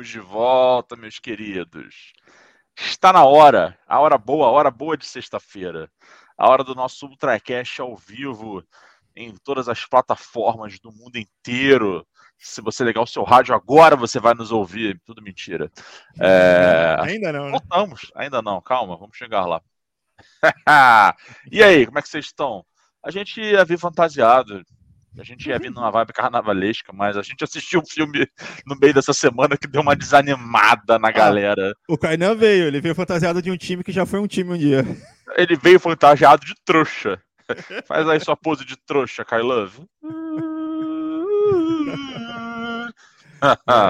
Estamos de volta, meus queridos. Está na hora, a hora boa, a hora boa de sexta-feira. A hora do nosso Ultracast ao vivo em todas as plataformas do mundo inteiro. Se você ligar o seu rádio agora, você vai nos ouvir. Tudo mentira. É... Ainda não, né? Voltamos, ainda não, calma, vamos chegar lá. e aí, como é que vocês estão? A gente ia vir fantasiado. A gente ia vir numa vibe carnavalesca, mas a gente assistiu um filme no meio dessa semana que deu uma desanimada na ah, galera. O Kainan veio, ele veio fantasiado de um time que já foi um time um dia. Ele veio fantasiado de trouxa. Faz aí sua pose de trouxa, Kai Love.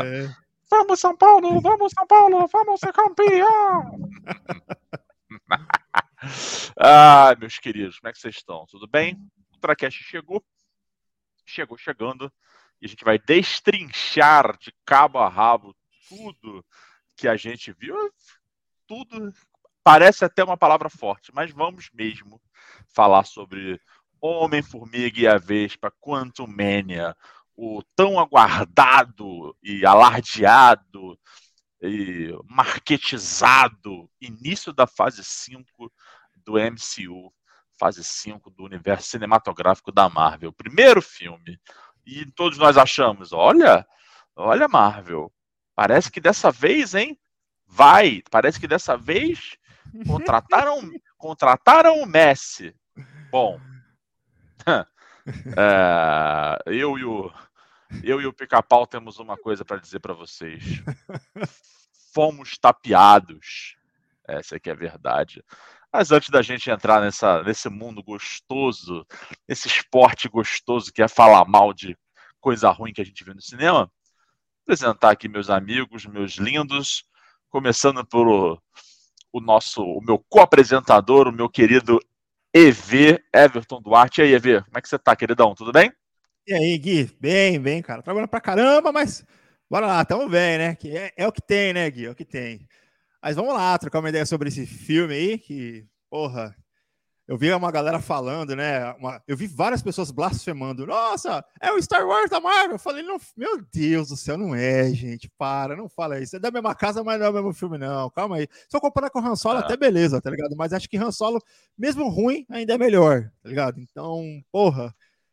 é. Vamos, São Paulo! Vamos, São Paulo! Vamos ser campeão! ah, meus queridos, como é que vocês estão? Tudo bem? O Tracast chegou. Chegou chegando. E a gente vai destrinchar de cabo a rabo tudo que a gente viu. Tudo. Parece até uma palavra forte, mas vamos mesmo falar sobre Homem-Formiga e a Vespa, Quantum Mania, o tão aguardado e alardeado e marketizado início da fase 5 do MCU, fase 5 do universo cinematográfico da Marvel. Primeiro filme. E todos nós achamos, olha, olha Marvel, parece que dessa vez, hein? Vai, parece que dessa vez contrataram contrataram o Messi. Bom, é, eu e o eu e o Pica-Pau temos uma coisa para dizer para vocês. Fomos tapeados. Essa aqui é a verdade. Mas antes da gente entrar nessa, nesse mundo gostoso, nesse esporte gostoso que é falar mal de coisa ruim que a gente vê no cinema, apresentar aqui meus amigos, meus lindos, começando pelo o nosso, o meu co-apresentador, o meu querido EV, Everton Duarte. E aí, EV, como é que você tá, queridão? Tudo bem? E aí, Gui? Bem, bem, cara. Trabalhando pra caramba, mas bora lá, tamo bem, né? Que é, é, o que tem, né, Gui? É o que tem. Mas vamos lá, trocar uma ideia sobre esse filme aí, que, porra, eu vi uma galera falando, né? Uma, eu vi várias pessoas blasfemando. Nossa, é o Star Wars da Marvel. Eu falei, não, meu Deus do céu, não é, gente. Para, não fala isso. É da mesma casa, mas não é o mesmo filme, não. Calma aí. Se eu comparar com Han Solo, ah. até beleza, tá ligado? Mas acho que Han Solo, mesmo ruim, ainda é melhor, tá ligado? Então, porra.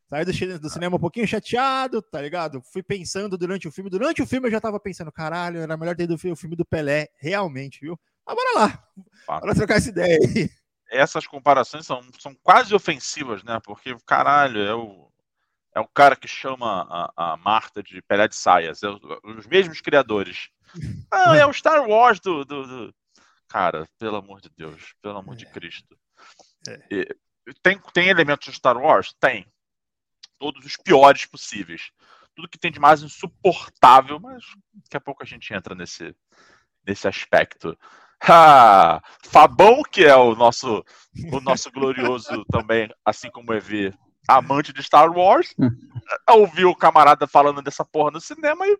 Saí do, do, cinema um pouquinho chateado, tá ligado? Fui pensando durante o filme. Durante o filme eu já tava pensando, caralho, era melhor ter ido o filme do Pelé, realmente, viu? Mas bora lá. Bora trocar essa ideia aí. Essas comparações são, são quase ofensivas, né? Porque, caralho, é o, é o cara que chama a, a Marta de Pelé de Saias. É os mesmos criadores. Ah, é o Star Wars do, do, do... Cara, pelo amor de Deus, pelo amor é. de Cristo. É. Tem, tem elementos de Star Wars? Tem todos os piores possíveis. Tudo que tem de mais insuportável, mas daqui a pouco a gente entra nesse, nesse aspecto. Ah, Fabão, que é o nosso, o nosso glorioso também, assim como o EV, amante de Star Wars, hum. ouviu o camarada falando dessa porra no cinema e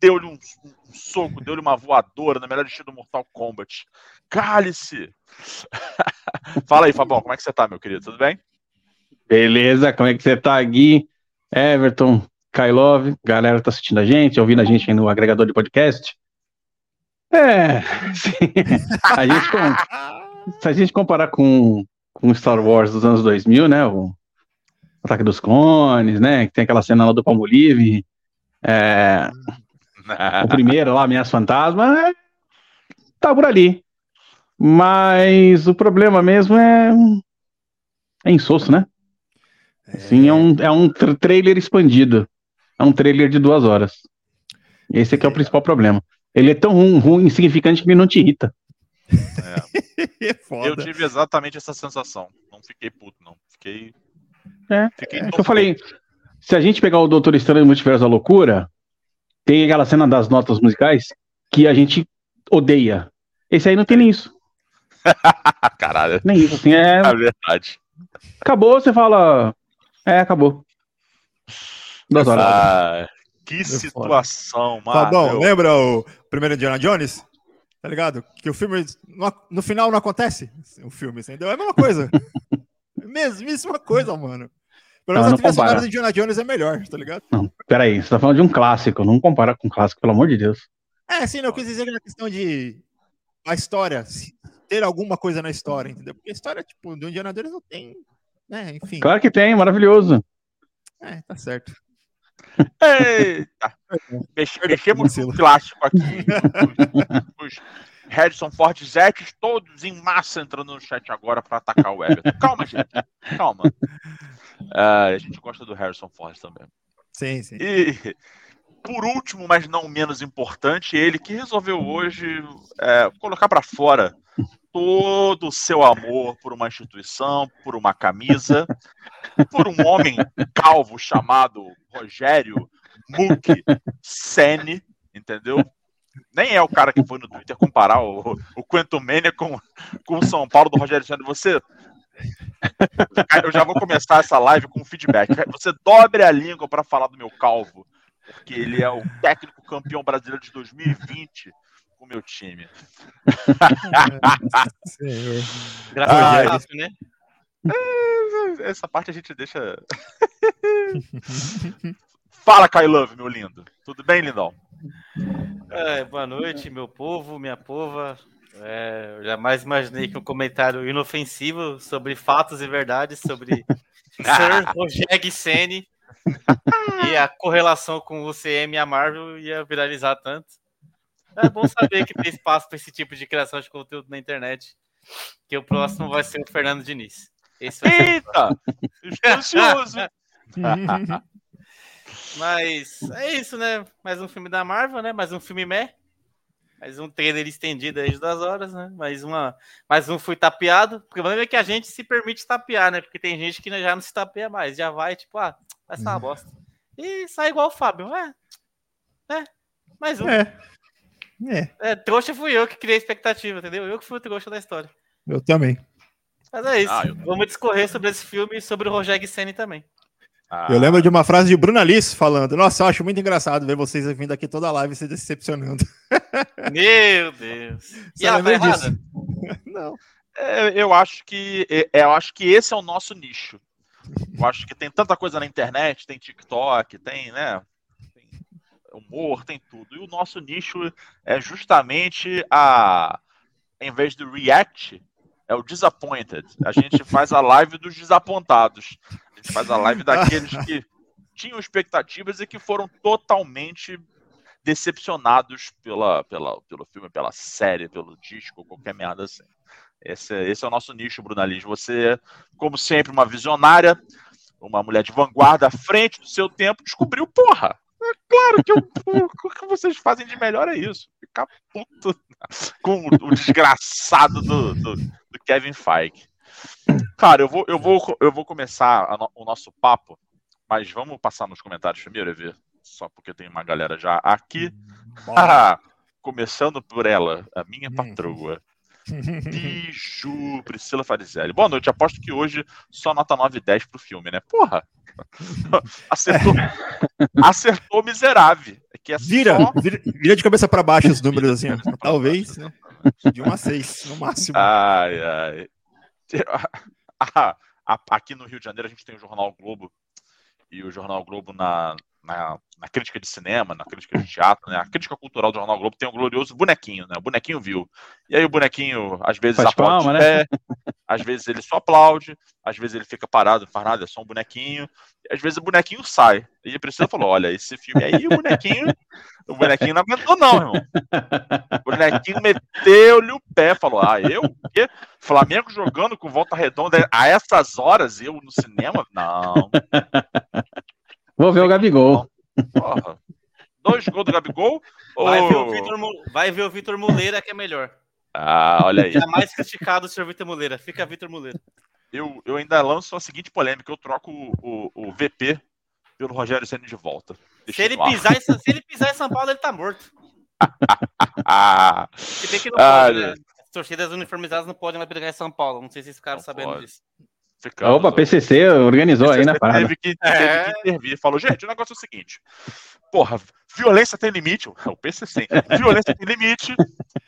deu-lhe um, um, soco, deu-lhe uma voadora, na melhor estilo Mortal Kombat. Cale-se! Fala aí, Fabão, como é que você tá, meu querido? Tudo bem? Beleza, como é que você tá, Gui? Everton, Kailov, galera tá assistindo a gente, ouvindo a gente no agregador de podcast. É, sim. A gente, se a gente comparar com, com Star Wars dos anos 2000, né, o Ataque dos Clones, né, que tem aquela cena lá do Palmolive, é, o primeiro lá, Minhas Fantasmas, é, tá por ali. Mas o problema mesmo é é insosso, né? Sim, é um, é um trailer expandido. É um trailer de duas horas. Esse aqui é, é o principal problema. Ele é tão ruim, ruim, insignificante que ele não te irrita. É. é eu tive exatamente essa sensação. Não fiquei puto, não. Fiquei. É, fiquei é que eu falei. Se a gente pegar o Doutor Estranho Multiverso da Loucura, tem aquela cena das notas musicais que a gente odeia. Esse aí não tem nem isso. Caralho. Nem isso, assim, é. É verdade. Acabou, você fala. É, acabou. Duas horas. Ah, que situação, mano. Fabão, lembra o primeiro Indiana Jones? Tá ligado? Que o filme, no final não acontece o filme, entendeu? É a mesma coisa. Mesmíssima coisa, mano. Pelo menos a trilha sonora do Indiana Jones é melhor, tá ligado? Não, peraí, você tá falando de um clássico, não compara com um clássico, pelo amor de Deus. É, sim, eu quis dizer que na questão de a história, ter alguma coisa na história, entendeu? Porque a história, tipo, do Indiana Jones não tem, né? Enfim. Claro que tem, maravilhoso. É, tá certo. Eita! Mexemos no clássico aqui. Os, os Harrison Ford Zetes todos em massa entrando no chat agora para atacar o Everton. Calma, gente. Calma. Uh, a gente gosta do Harrison Ford também. Sim, sim. E, por último, mas não menos importante, ele que resolveu hoje é, colocar para fora todo o seu amor por uma instituição, por uma camisa, por um homem calvo chamado Rogério Muck Sene, entendeu? Nem é o cara que foi no Twitter comparar o, o Mania com, com o São Paulo do Rogério Sene. Você. Eu já vou começar essa live com feedback. Você dobre a língua para falar do meu calvo, porque ele é o técnico campeão brasileiro de 2020 com o meu time. Graças a né? É, essa parte a gente deixa. Fala, Kai Love, meu lindo. Tudo bem, lindão? É, boa noite, meu povo, minha pova. É, eu jamais imaginei que um comentário inofensivo sobre fatos e verdades sobre Sir Rogério Senni e a correlação com o UCM e a Marvel ia viralizar tanto. É bom saber que tem espaço para esse tipo de criação de conteúdo na internet. Que o próximo vai ser o Fernando Diniz. Esse Eita! Estou ansioso! Mas é isso, né? Mais um filme da Marvel, né? Mais um filme meh. Mais um trailer estendido aí de duas horas, né? Mais, uma, mais um fui tapeado. Porque vamos ver que a gente se permite tapear, né? Porque tem gente que já não se tapeia mais. Já vai, tipo, ah, vai ser uma uhum. bosta. E sai igual o Fábio. É. É. Mais um. É. É. é. Trouxa fui eu que criei a expectativa, entendeu? Eu que fui o trouxa da história. Eu também. Mas é isso. Ah, eu... Vamos discorrer sobre esse filme e sobre o Rogério Senni também. Ah. Eu lembro de uma frase de Bruna Alice falando: Nossa, eu acho muito engraçado ver vocês vindo aqui toda a live se decepcionando. Meu Deus. Você e ela tá errada? Não. É, eu acho que é, é, eu acho que esse é o nosso nicho. Eu acho que tem tanta coisa na internet, tem TikTok, tem, né? Humor, tem tudo. E o nosso nicho é justamente a. Em vez do react, é o disappointed. A gente faz a live dos desapontados. A gente faz a live daqueles que tinham expectativas e que foram totalmente decepcionados pela, pela, pelo filme, pela série, pelo disco, qualquer merda assim. Esse, esse é o nosso nicho, Bruna Liz. Você, como sempre, uma visionária, uma mulher de vanguarda à frente do seu tempo, descobriu, porra, é claro que o que vocês fazem de melhor é isso. Ficar puto com o desgraçado do, do, do Kevin Feige. Cara, eu vou, eu vou, eu vou começar a, o nosso papo, mas vamos passar nos comentários primeiro, ver só porque tem uma galera já aqui. Começando por ela, a minha hum. patroa. Biju, Priscila Farizelli. Boa noite, aposto que hoje só nota 9 e 10 pro filme, né? Porra! Acertou, acertou miserável. É que é vira, só... vira, vira, de cabeça para baixo os números assim, talvez, né? De 1 a 6, no máximo. Ai, ai. Aqui no Rio de Janeiro a gente tem o Jornal Globo e o Jornal Globo na, na, na, crítica de cinema, na crítica de teatro, né? A crítica cultural do Jornal Globo tem o um glorioso bonequinho, né? O bonequinho viu. E aí o bonequinho, às vezes, faz aplaude palma, pé, né? às vezes ele só aplaude, às vezes ele fica parado, não faz nada, é só um bonequinho. E às vezes o bonequinho sai. E a Priscila falou: olha, esse filme aí, o bonequinho. O bonequinho não aguentou, não, irmão. O bonequinho meteu-lhe o pé, falou: Ah, eu? O quê? Flamengo jogando com volta redonda a essas horas, eu no cinema? Não. Vou ver o Gabigol. Porra. Dois gols do Gabigol? Vai, ou... ver o Vai ver o Vitor Muleira, que é melhor. Ah, olha aí. Jamais criticado o senhor Vitor Muleira. Fica Vitor Muleira. Eu, eu ainda lanço a seguinte polêmica: eu troco o, o, o VP pelo Rogério Senna de volta. se ele, pisar em, se ele pisar em São Paulo, ele tá morto. Se bem que não ah, pode, né? As torcidas uniformizadas não podem mais brigar em São Paulo. Não sei se vocês ficaram sabendo pode. disso. Ficamos, Opa, PCC organizou PCC aí na parada. Teve que, teve é. que intervir. Falou, gente, o negócio é o seguinte. Porra, violência tem limite. O PCC. Violência tem limite.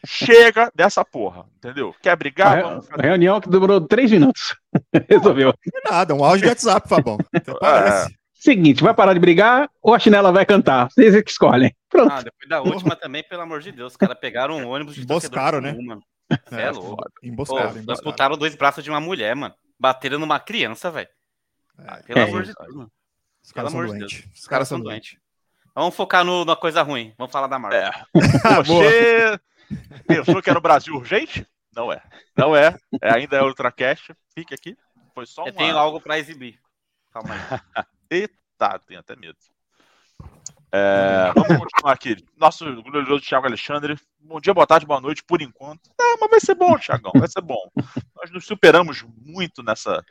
Chega dessa porra, entendeu? Quer brigar? A, reunião que demorou três minutos. Resolveu. Não é nada, um áudio de WhatsApp, Fabão. Então, é, Seguinte, vai parar de brigar ou a chinela vai cantar? Vocês é que escolhem. Pronto. Ah, depois da última também, pelo amor de Deus, os caras pegaram um ônibus de Emboscaram, né? Cê É, é, louco. Emboscado, Pô, emboscado. amputaram dois braços de uma mulher, mano. Bateram numa criança, velho. Ah, pelo É, amor de Deus, mano. Os caras Pelo são amor de doentes. Os caras são doentes. Vamos focar no, na coisa ruim. Vamos falar da Marvel. É. Ah. Você pensou que era o Brasil urgente? Não é. Não é. é ainda é Ultracast. Fique aqui. Foi só Eu uma... tenho algo pra exibir. Calma aí. Tá, tenho até medo. É, vamos continuar aqui. Nosso glorioso Thiago Alexandre. Bom dia, boa tarde, boa noite, por enquanto. Ah, mas vai ser bom, Thiagão, vai ser bom. Nós nos superamos muito nessa,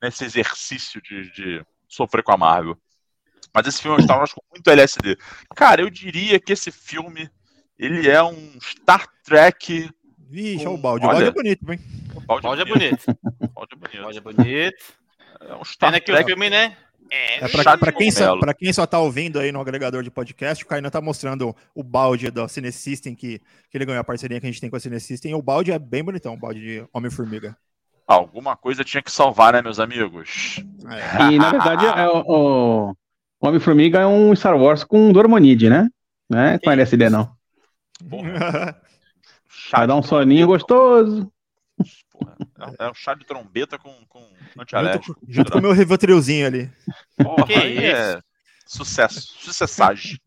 nesse exercício de, de sofrer com a Marvel. Mas esse filme é um Star Wars com muito LSD. Cara, eu diria que esse filme ele é um Star Trek. Vixe, Com- o balde. O balde é bonito, hein? Balde, Balde é bonito. Balde é bonito. Balde é bonito. É um Star Pena que o Trek. filme, né? É, É, pra quem só, quem só tá ouvindo aí no agregador de podcast, o Kainan tá mostrando o balde da Cine System que, que ele ganhou a parceria que a gente tem com a Cine System. E o balde é bem bonitão, o balde de Homem-Formiga. Alguma coisa tinha que salvar, né, meus amigos? É. E na verdade é o, o- Homem-Formiga é um Star Wars com Dormonide, né? Não é com LSD, não. Vai dar um soninho gostoso. porra. É, é um chá de trombeta com, com junto, antialérgico. com- junto com o meu Rivotrilzinho ali. Porra, Que aí isso? é sucesso, sucessagem.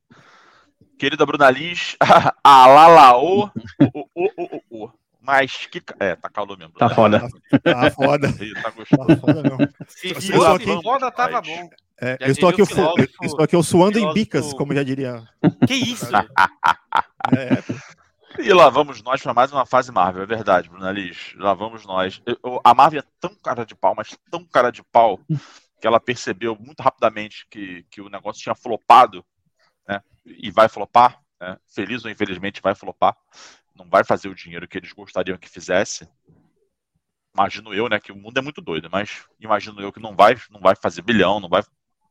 Querida Bruna Liz, alalaô, o, o, o, o, o. Mas que. É, tá calor mesmo. Tá foda. Tá foda. Tá Tá gostoso. foda mesmo. Se Eu fosse estou aqui- foda, tava bom. É, eu, estou aqui, filósofo- eu estou aqui eu suando em filósofo- bicas, como já diria. Que isso? É, E lá vamos nós para mais uma fase Marvel, é verdade, Bruna Liz. Lá vamos nós. Eu- a Marvel é tão cara de pau, mas tão cara de pau, que ela percebeu muito rapidamente que, que o negócio tinha flopado, né? E vai flopar, né? Feliz ou infelizmente vai flopar. Não vai fazer o dinheiro que eles gostariam que fizesse. Imagino eu, né? Que o mundo é muito doido, mas imagino eu que não vai, não vai fazer bilhão, não vai.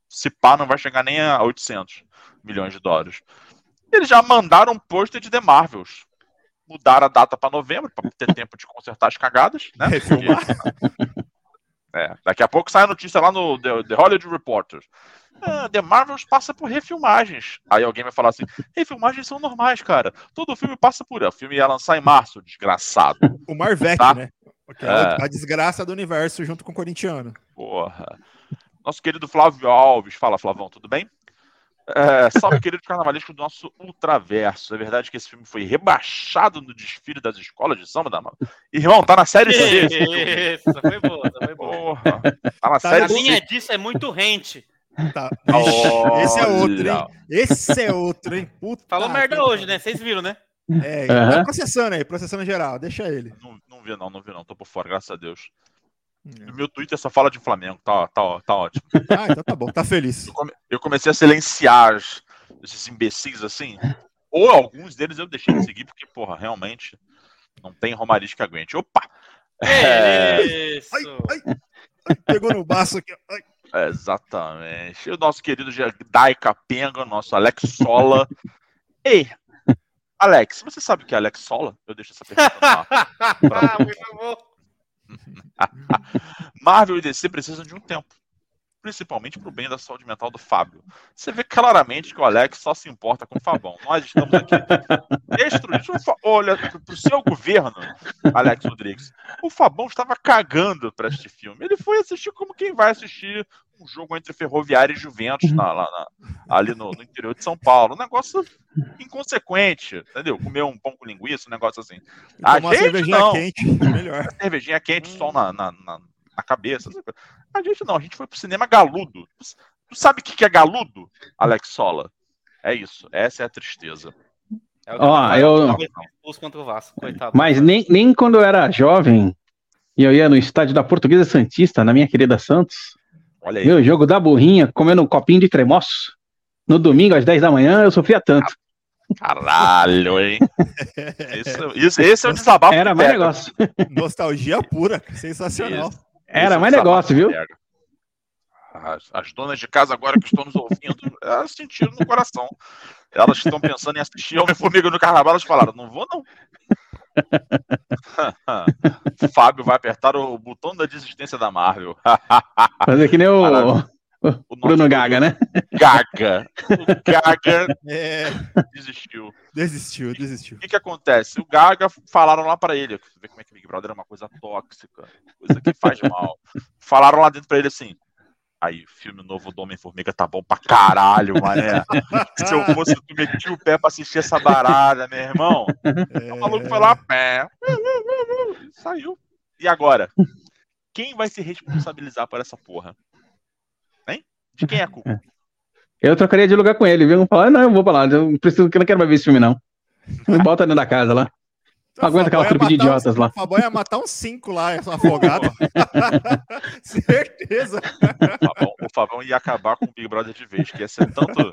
Se pá, não vai chegar nem a 800 milhões de dólares. Eles já mandaram um pôster de The Marvels mudaram a data para novembro, para ter tempo de consertar as cagadas, né? Porque- É, daqui a pouco sai a notícia lá no The, The Hollywood Reporter. Ah, The Marvels passa por refilmagens. Aí alguém vai falar assim: refilmagens são normais, cara. Todo filme passa por. O filme ia lançar em março, desgraçado. o Marvec, Tá. né? É. a desgraça do universo junto com o corintiano. Porra. Nosso querido Flávio Alves. Fala, Flavão, tudo bem? É, salve, querido carnavalesco do nosso Ultraverso. É verdade que esse filme foi rebaixado no desfile das escolas de samba da mão. Irmão, tá na série C. Isso, essa foi boa, essa foi boa. Porra. Tá na Tá série A na C. linha disso é muito rente. Tá. Olha. Esse é outro, hein? Esse é outro, hein? Puta Falou merda que hoje, né? Vocês viram, né? É, Aham. tá processando aí, processando geral, deixa ele. Não, não vi, não, não vi, não. Tô por fora, graças a Deus. É. No meu Twitter só fala de Flamengo. Tá, tá, tá ótimo. Ah, então tá bom, tá feliz. Eu, come- eu comecei a silenciar esses imbecis assim. Ou alguns deles eu deixei de seguir, porque, porra, realmente não tem romariz que aguente. Opa! É, Isso. Ai, ai, ai, pegou no baço aqui. Ai. exatamente. E o nosso querido Dai Capenga, nosso Alex Sola. Ei, Alex, você sabe o que é Alex Sola? Eu deixo essa pergunta ar. Ah, muito bom. Marvel e DC precisam de um tempo. Principalmente pro bem da saúde mental do Fábio. Você vê claramente que o Alex só se importa com o Fabão. Nós estamos aqui destruídos. O Fa- Olha, pro pro seu governo, Alex Rodrigues, o Fabão estava cagando para este filme. Ele foi assistir como quem vai assistir um jogo entre Ferroviária e Juventus na- lá na- ali no, no interior de São Paulo. Um negócio inconsequente, entendeu? Comer um pão com linguiça, um negócio assim. A Tomar uma gente cervejinha não. quente, melhor. cervejinha quente, sol na, na, na, na cabeça. A gente não, a gente foi pro cinema galudo. Tu sabe o que que é galudo, Alex Sola? É isso, essa é a tristeza. É o Ó, que eu- expulso contra o Vasco, coitado. Mas nem, nem quando eu era jovem e eu ia no estádio da Portuguesa Santista, na minha querida Santos, Olha aí. meu jogo da burrinha, comendo um copinho de cremoço, no domingo às 10 da manhã, eu sofria tanto. Caralho, hein? Isso, isso- esse é o desabafo. Era que mais pega. negócio. Nostalgia pura, sensacional. Isso. Era é mais negócio, viu? pega. As, as donas de casa agora que estão nos ouvindo, elas sentiram no coração. Elas estão pensando em assistir Homem-Formiga no Carnaval, elas falaram, não vou não. Fábio vai apertar o botão da desistência da Marvel. Fazer que nem o, o O Bruno Gaga, né? Gaga. O Gaga É, desistiu. desistiu, desistiu. O que, que acontece? O Gaga falaram lá pra ele, você vê como é que Big Brother é uma coisa tóxica, coisa que faz mal. Falaram lá dentro pra ele assim. Aí, filme novo do Homem-Formiga tá bom pra caralho, mané. Se eu fosse, tu metia o pé pra assistir essa barada, meu irmão. O maluco foi lá, pé. Saiu. E agora? Quem vai se responsabilizar por essa porra? Hein? De quem é a culpa? Eu trocaria de lugar com ele, viu? Falar, não, eu vou pra lá, eu não preciso, eu não quero mais ver esse filme, não. Bota dentro da casa lá. Aguenta aquela trupe de idiotas lá. O Fabão ia matar uns cinco lá, afogado. Certeza. O Fabão, o Fabão ia acabar com o Big Brother de vez, que ia ser tanto.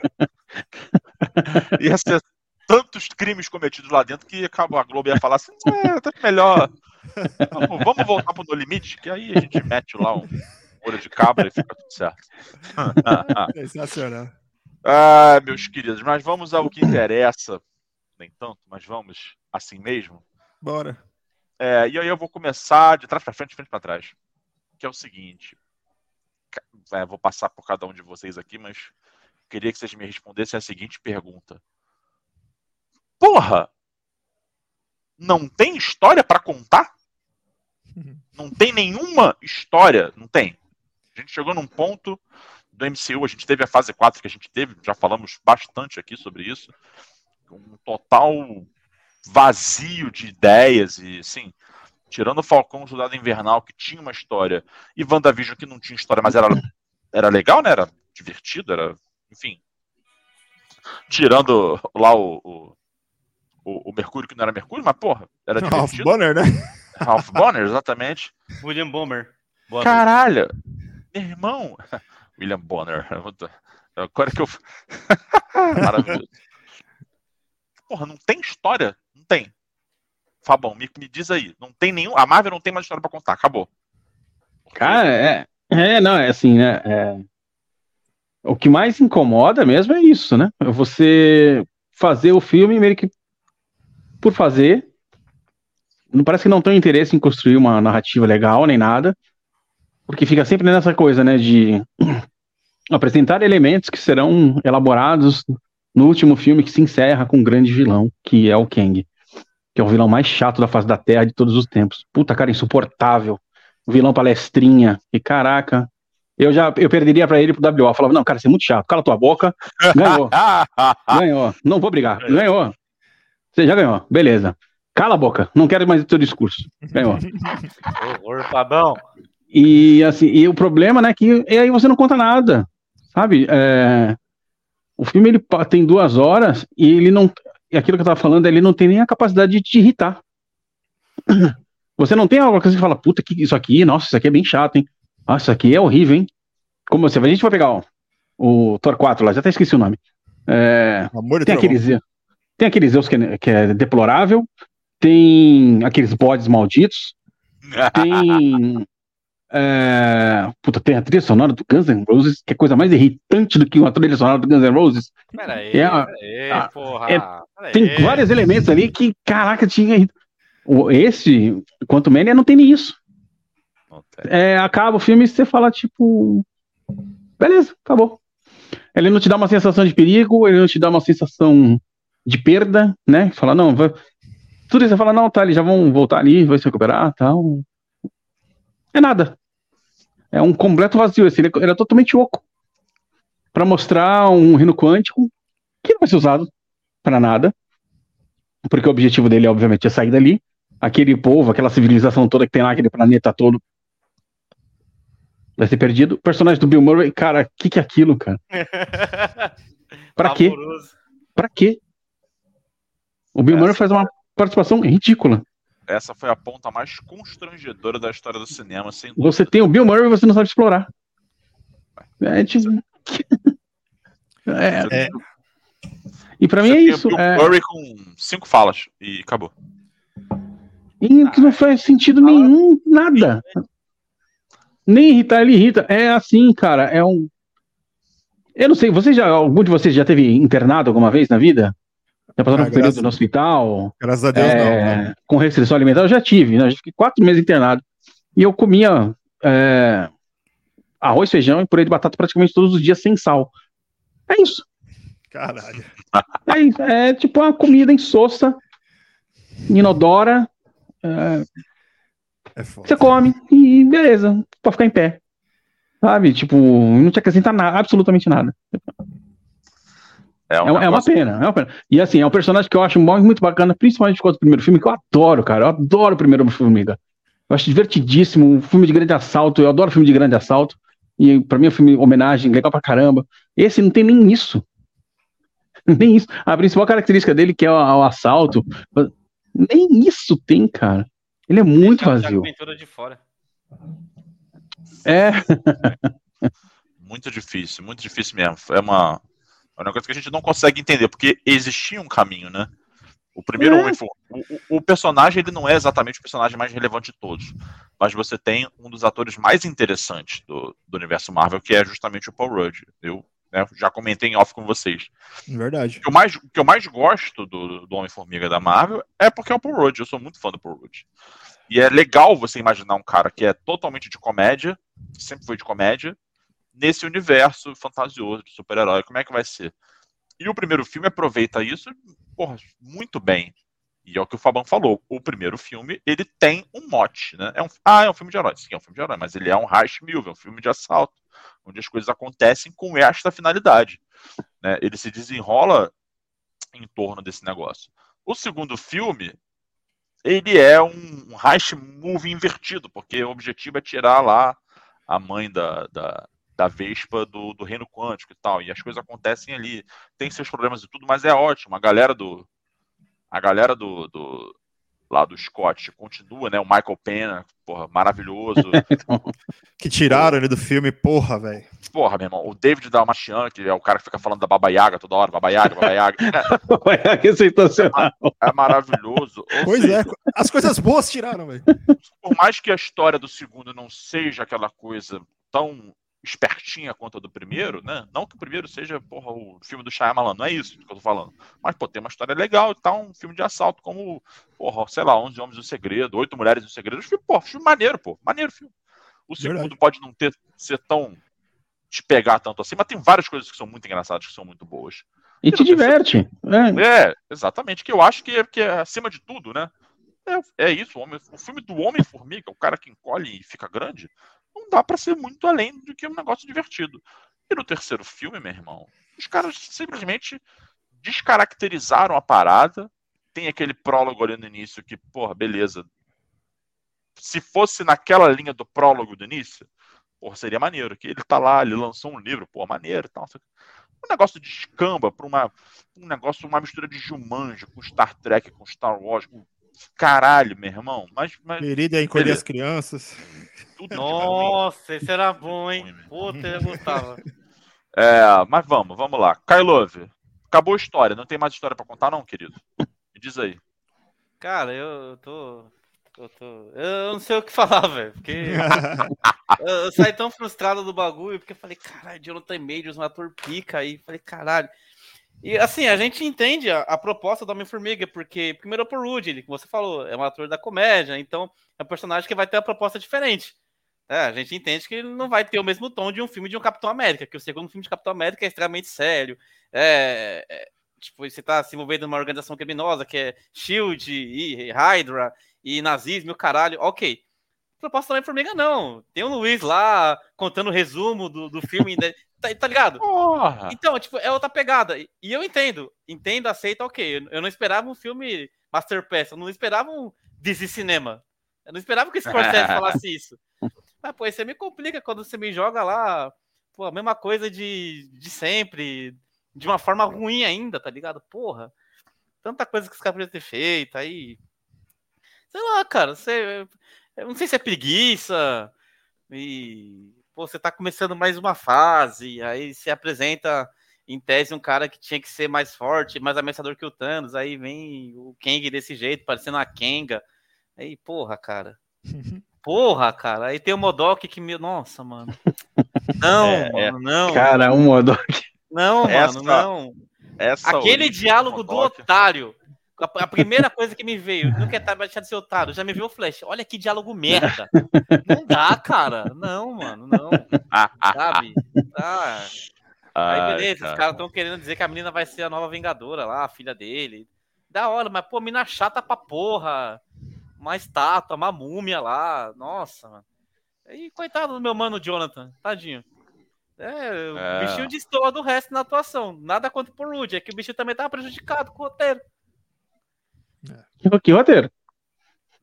ia ser tantos crimes cometidos lá dentro que acabou a Globo ia falar assim: é, tá melhor. Vamos, vamos voltar pro No Limite, que aí a gente mete lá um olho de cabra e fica tudo certo. Sensacional. Ah, meus queridos, mas vamos ao que interessa. Nem tanto, mas vamos assim mesmo. Bora. É, e aí eu vou começar de trás para frente, de frente para trás. Que é o seguinte. É, vou passar por cada um de vocês aqui, mas queria que vocês me respondessem a seguinte pergunta. Porra! Não tem história para contar? Não tem nenhuma história? Não tem. A gente chegou num ponto do MCU, a gente teve a fase 4 que a gente teve, já falamos bastante aqui sobre isso. Um total vazio de ideias e assim, tirando o Falcão Soldado Invernal que tinha uma história e WandaVision que não tinha história, mas era, era legal, né? Era divertido, era, enfim. Tirando lá o, o, o, o Mercúrio que não era Mercúrio, mas porra, era Ralph divertido. Bonner, né? Ralph Bonner, exatamente. William Bomer. Boa Caralho! Meu irmão! William Bonner. Agora que eu. Maravilhoso. Porra, não tem história? Tem. Fabão, me, me diz aí. Não tem nenhum. A Marvel não tem mais história pra contar. Acabou. Cara, é, é, não, é assim, né? é- o que mais incomoda mesmo é isso, né? É Você fazer o filme meio que por fazer. Não parece que não tem interesse em construir uma narrativa legal nem nada, porque fica sempre nessa coisa, né? De apresentar elementos que serão elaborados no último filme que se encerra com um grande vilão, que é o Kang, que é o vilão mais chato da face da Terra de todos os tempos. Puta cara insuportável vilão palestrinha. E caraca, eu já eu perderia pra ele pro WO. Eu falava, não, cara, você é muito chato, cala tua boca. Ganhou, ganhou. Não vou brigar. Ganhou. Você já ganhou, beleza. Cala a boca, não quero mais o teu discurso. Ganhou. Horror, Fabão. E assim, e o problema, né, que e aí você não conta nada, sabe? É, o filme ele tem duas horas e ele não, aquilo que eu tava falando, ele não tem nem a capacidade de te irritar. Você não tem algo que você fala, puta, que isso aqui, nossa, isso aqui é bem chato, hein? Nossa, isso aqui é horrível, hein? Como você, a gente vai pegar ó, o Thor 4 lá, já até esqueci o nome. É, Amor de tem aqueles, tem aqueles Zeus que é, que é deplorável, tem aqueles bodes malditos, tem. É, puta, tem a trilha sonora do Guns N' Roses, que é coisa mais irritante do que uma trilha sonora do Guns N' Roses. Pera aí, É, porra. é, Tem vários elementos ali que, caraca, tinha. Esse, quanto Mania, não tem nem isso. É, acaba o filme e você fala, tipo. Beleza, acabou. Ele não te dá uma sensação de perigo, ele não te dá uma sensação de perda, né? Fala, não, vai... tudo isso você fala, não, tá, eles já vão voltar ali, vai se recuperar tal. É nada. É um completo vazio. Assim, ele, é, ele é totalmente oco. Pra mostrar um reino quântico que não vai ser usado pra nada. Porque o objetivo dele, obviamente, é sair dali. Aquele povo, aquela civilização toda que tem lá, aquele planeta todo, vai ser perdido. O personagem do Bill Murray, cara, o que, que é aquilo, cara? Pra quê? Pra quê? O Bill Essa- Murray faz uma participação ridícula. Essa foi a ponta mais constrangedora da história do cinema, sem dúvida. Você tem o Bill Murray e você não sabe explorar. É tipo. É, É. e pra mim Você é tem isso. Bill É, Murray com cinco falas e acabou. e que não faz sentido nenhum, nada. Nem irritar, ele irrita. É assim, cara. É um. Eu não sei, você já, algum de vocês já teve internado alguma vez na vida? Já passaram Ah, por um período graças- no hospital? Graças a Deus, é, não. né? com restrição alimentar, eu já tive, né? Eu fiquei quatro meses internado. E eu comia é, arroz, feijão e purê de batata praticamente todos os dias sem sal. É isso. Caralho. É, é tipo uma comida insossa, inodora. É, É você come e beleza, pode ficar em pé. Sabe? Tipo, não te acrescenta nada, absolutamente nada. É, um É, uma- é uma pena, é uma pena. E assim, é um personagem que eu acho muito bacana, principalmente por causa do primeiro filme, que eu adoro, cara. Eu adoro o primeiro Formiga. Eu acho divertidíssimo, um filme de grande assalto. Eu adoro filme de grande assalto. E pra mim é um filme homenagem, legal pra caramba. Esse não tem nem isso. Nem isso. A principal característica dele, que é o, o assalto, nem isso tem, cara. Ele é muito Deixa vazio. de fora. É, Muito difícil, muito difícil mesmo. É uma, é uma coisa que a gente não consegue entender, porque existia um caminho, né? O primeiro É. O, o- personagem ele não é exatamente o personagem mais relevante de todos, mas você tem um dos atores mais interessantes do, do universo Marvel, que é justamente o Paul Rudd. Eu né, já comentei em off com vocês. Verdade. O que eu mais, que eu mais gosto do, do Homem-Formiga da Marvel é porque é o Paul Rudd. Eu sou muito fã do Paul Rudd. E é legal você imaginar um cara que é totalmente de comédia, sempre foi de comédia, nesse universo fantasioso de super-herói. Como é que vai ser? E o primeiro filme aproveita isso, porra, muito bem. E é o que o Fabão falou. O primeiro filme, ele tem um mote, né? É um, ah, é um filme de herói. Sim, é um filme de herói, mas ele é um heist movie, é um filme de assalto, onde as coisas acontecem com esta finalidade. Né? Ele se desenrola em torno desse negócio. O segundo filme, ele é um, um heist movie invertido, porque o objetivo é tirar lá a mãe da, da, da Vespa do, do reino quântico e tal. E as coisas acontecem ali. Tem seus problemas e tudo, mas é ótimo. A galera do. A galera do. do lá do Scott continua, né? O Michael Pena, porra, maravilhoso. Que tiraram ele do filme, porra, velho. porra, meu irmão. O David Dalmachian, que é o cara que fica falando da Baba Yaga toda hora, Baba Yaga, Baba Yaga. É, que sensacional. é maravilhoso. Ou Pois seja, é, as coisas boas tiraram, velho. por mais que a história do segundo não seja aquela coisa tão espertinha quanto a do primeiro, né? Não que o primeiro seja, porra, o filme do Shyamalan, não é isso que eu tô falando. Mas, pô, tem uma história legal e tal, um filme de assalto como, porra, sei lá, 11 Homens do Segredo, Oito Mulheres do Segredo. Filme, pô, filme maneiro, pô, maneiro filme. O segundo Verdade. pode não ter, ser tão, te pegar tanto assim, mas tem várias coisas que são muito engraçadas, que são muito boas. E te diverte. É. É, exatamente, que eu acho que é, que é acima de tudo, né? É, é isso, o, homem, o filme do Homem-Formiga, o cara que encolhe e fica grande, não dá pra ser muito além do que um negócio divertido. E no terceiro filme, meu irmão, os caras simplesmente descaracterizaram a parada. Tem aquele prólogo ali no início que, porra, beleza. Se fosse naquela linha do prólogo do início, porra, seria maneiro. Que ele tá lá, ele lançou um livro, pô, maneiro e tal. Um negócio de escamba pra uma, um negócio, uma mistura de Jumanji com Star Trek, com Star Wars, com caralho, meu irmão. Mas, mas Querida encolher Beleza. as crianças. tudo ruim. Nossa, esse era bom, hein? Puta, eu gostava. É, mas vamos, vamos lá. Kailove, acabou a história. Não tem mais história pra contar, não, querido? Me diz aí. Cara, eu tô. Eu tô. Eu não sei o que falar, velho. Porque eu, eu saí tão frustrado do bagulho, porque eu falei, caralho, Jonathan Majors, um ator pica aí. Falei, caralho. E assim, a gente entende a, a proposta do Homem-Formiga, porque, primeiro, é por Rudy, ele, que você falou, é um ator da comédia, então é um personagem que vai ter uma proposta diferente. É, a gente entende que ele não vai ter o mesmo tom de um filme de um Capitão América, que o segundo filme de Capitão América é extremamente sério. É, é, tipo, você tá se envolvendo numa organização criminosa que é Shield e Hydra e nazismo e o caralho. Ok. Proposta também Formiga, não. Tem o Luiz lá contando o resumo do, do filme. Tá, tá ligado? Porra! Então, tipo, é outra pegada. E eu entendo. Entendo, aceito, ok. Eu- não esperava um filme Masterpiece. Eu não esperava um Dizzy Cinema. Eu não esperava que o Scorsese falasse isso. Mas, pô, você me complica quando você me joga lá, pô, a mesma coisa de, de sempre, de uma forma ruim ainda, tá ligado? Porra. Tanta coisa que os caras podiam ter feito, aí. Sei lá, cara, você. Eu não sei se é preguiça. E. Pô, você tá começando mais uma fase, aí se apresenta em tese um cara que tinha que ser mais forte, mais ameaçador que o Thanos, aí vem o Kang desse jeito, parecendo uma Kenga. Aí, porra, cara. Porra, cara. Aí tem o Modok que me. Nossa, mano. Não, É, mano, não. Cara, um modo. Não, Essa- mano, não. Essa Aquele diálogo do Modok- otário. A, a primeira coisa que me veio, não quer estar deixar de ser otário, já me veio o flash. Olha que diálogo merda. Não dá, cara. Não, mano, não. Sabe? Ah. Aí beleza, cara. os caras estão querendo dizer que a menina vai ser a nova Vingadora lá, a filha dele. Da hora, mas pô, mina chata pra porra. Uma estátua, uma múmia lá. Nossa, mano. E coitado do meu mano Jonathan, tadinho. É, o é. bichinho destoa do resto na atuação. Nada contra o Rude, é que o bichinho também tava prejudicado com o roteiro. É. Que roteiro?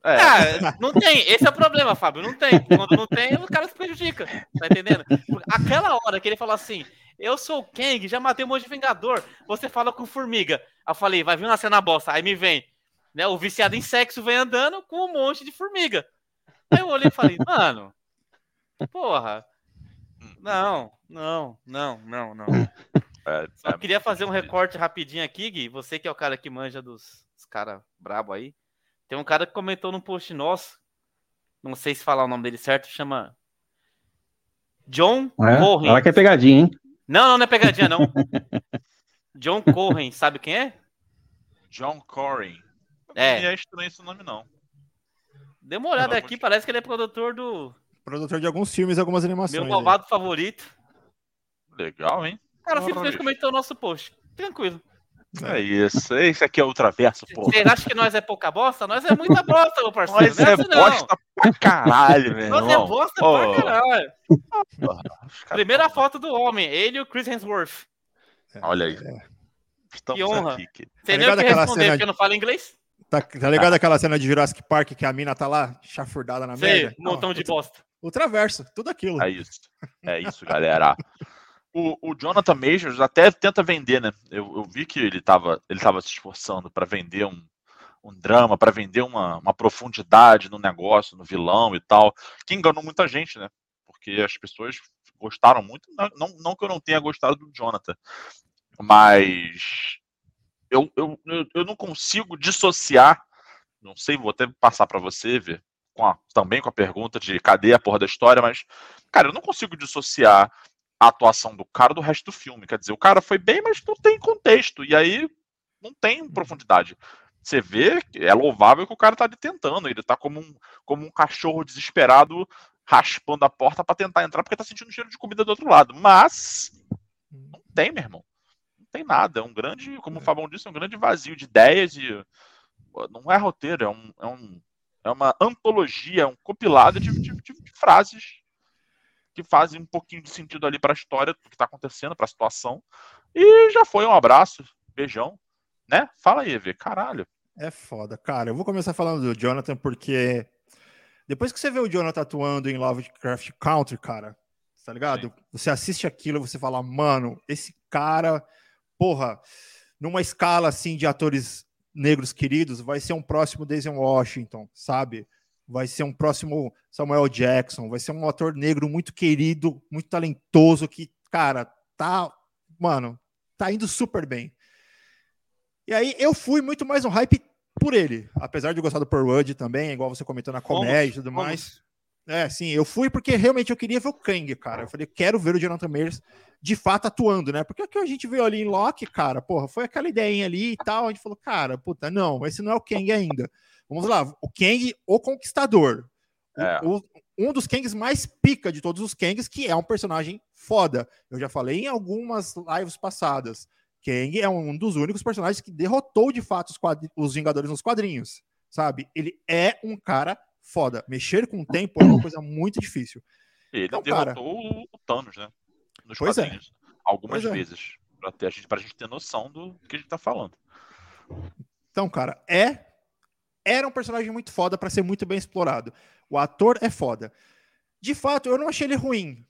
É. Ah, não tem. Esse é o problema, Fábio. Não tem. Quando não tem, o cara se prejudica. Tá entendendo? Aquela hora que ele falou assim: Eu sou o Kang, já matei um monte de Vingador. Você fala com formiga. Eu falei: Vai vir uma cena bosta. Aí me vem. Né, o viciado em sexo vem andando com um monte de formiga. Aí eu olhei e falei: Mano, porra. Não, não, não, não, não. É, Só é queria fazer um recorte rapidinho aqui, Gui. Você que é o cara que manja dos, dos caras brabo aí. Tem um cara que comentou num post nosso, não sei se falar o nome dele certo, chama John é? Corren. Ela que é pegadinha, hein? Não, não, não é pegadinha, não. John Corren, sabe quem é? John Corren. É. Não é estranho esse nome, não. Dê uma olhada aqui, parece que ele é produtor do. Produtor de alguns filmes e algumas animações. Meu malvado aí. favorito. Legal, hein? Cara, simplesmente comentou o nosso post. Tranquilo. É isso, esse aqui é ultraverso, pô. Você acha que nós é pouca bosta? Nós é muita bosta, meu parceiro. Nós é, é bosta pra caralho, meu Nós é bosta oh. pra caralho. Primeira foto do homem, ele e o Chris Hemsworth. É, Olha aí. É. Estamos que honra. Aqui, que... Você nem o que responder, cena... porque eu não falo inglês? Tá, tá ligado ah. aquela cena de Jurassic Park que a mina tá lá, chafurdada na Sei, Um montão de bosta. Ultraverso, tudo aquilo. É isso. É isso, galera o, o Jonathan Majors até tenta vender, né? Eu, eu vi que ele estava ele tava se esforçando para vender um, um drama, para vender uma, uma profundidade no negócio, no vilão e tal, que enganou muita gente, né? Porque as pessoas gostaram muito, não, não que eu não tenha gostado do Jonathan, mas eu, eu, eu não consigo dissociar, não sei, vou até passar para você ver, com a, também com a pergunta de cadê a porra da história, mas, cara, eu não consigo dissociar a atuação do cara do resto do filme. Quer dizer, o cara foi bem, mas não tem contexto. E aí não tem profundidade. Você vê que é louvável que o cara tá ali tentando. Ele tá como um, como um cachorro desesperado raspando a porta para tentar entrar porque tá sentindo cheiro de comida do outro lado. Mas não tem, meu irmão. Não tem nada. É um grande, como o Fabão disse, é um grande vazio de ideias e não é roteiro, é, um, é, um, é uma antologia, é um compilado de, de, de frases que fazem um pouquinho de sentido ali para a história do que está acontecendo, para a situação. E já foi um abraço, beijão, né? Fala aí, Evê, caralho. É foda, cara. Eu vou começar falando do Jonathan porque depois que você vê o Jonathan atuando em Lovecraft Country, cara, tá ligado? Sim. Você assiste aquilo e você fala, mano, esse cara, porra, numa escala assim de atores negros queridos, vai ser um próximo Denzel Washington, sabe? Vai ser um próximo Samuel Jackson, vai ser um ator negro muito querido, muito talentoso, que, cara, tá, mano, tá indo super bem. E aí eu fui muito mais um hype por ele, apesar de gostar do Perwood também, igual você comentou na comédia e tudo mais. É, sim, eu fui porque realmente eu queria ver o Kang, cara. Eu falei, quero ver o Jonathan Majors de fato atuando, né? Porque o que a gente viu ali em Loki, cara, porra, foi aquela ideinha ali e tal. A gente falou, cara, puta, não, esse não é o Kang ainda. Vamos lá, o Kang, o Conquistador. É. O, um dos Kangs mais pica de todos os Kangs, que é um personagem foda. Eu já falei em algumas lives passadas. Kang é um dos únicos personagens que derrotou de fato os, os Vingadores nos quadrinhos, sabe? Ele é um cara foda. Mexer com o tempo é uma coisa muito difícil. Ele então, derrotou cara... o Thanos, né? Nos pois é. quadrinhos. É. Algumas pois vezes. É. Pra, a gente, pra gente ter noção do que a gente tá falando. Então, cara, é era um personagem muito foda para ser muito bem explorado. O ator é foda. De fato, eu não achei ele ruim.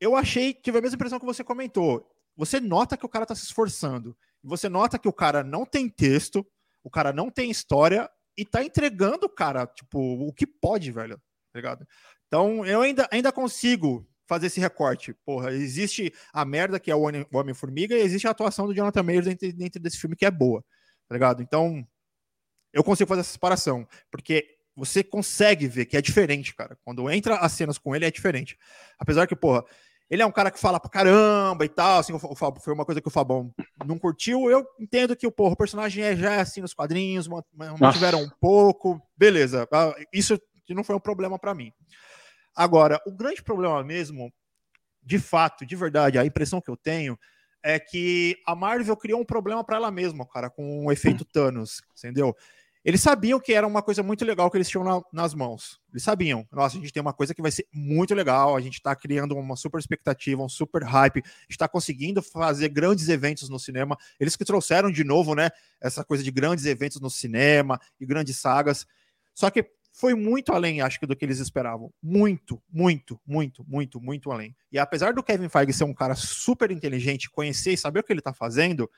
Eu achei, tive a mesma impressão que você comentou. Você nota que o cara tá se esforçando. Você nota que o cara não tem texto, o cara não tem história e tá entregando, cara, tipo, o que pode, velho. Tá ligado? Então, eu ainda, ainda consigo fazer esse recorte. Porra, existe a merda que é o Homem-Formiga e existe a atuação do Jonathan Mayers dentro, dentro desse filme que é boa. Tá ligado? Então, eu consigo fazer essa separação, porque você consegue ver que é diferente, cara. Quando entra as cenas com ele, é diferente. Apesar que, porra, ele é um cara que fala pra caramba e tal, assim, o foi uma coisa que o Fabão não curtiu. Eu entendo que porra, o personagem é já é assim nos quadrinhos, mantiveram um pouco, beleza. Isso não foi um problema para mim. Agora, o grande problema mesmo, de fato, de verdade, a impressão que eu tenho é que a Marvel criou um problema para ela mesma, cara, com o efeito Thanos, entendeu? Eles sabiam que era uma coisa muito legal que eles tinham na, nas mãos. Eles sabiam. Nossa, a gente tem uma coisa que vai ser muito legal. A gente está criando uma super expectativa, um super hype. está conseguindo fazer grandes eventos no cinema. Eles que trouxeram de novo, né? Essa coisa de grandes eventos no cinema e grandes sagas. Só que foi muito além, acho que, do que eles esperavam. Muito, muito, muito, muito, muito além. E apesar do Kevin Feige ser um cara super inteligente, conhecer e saber o que ele está fazendo,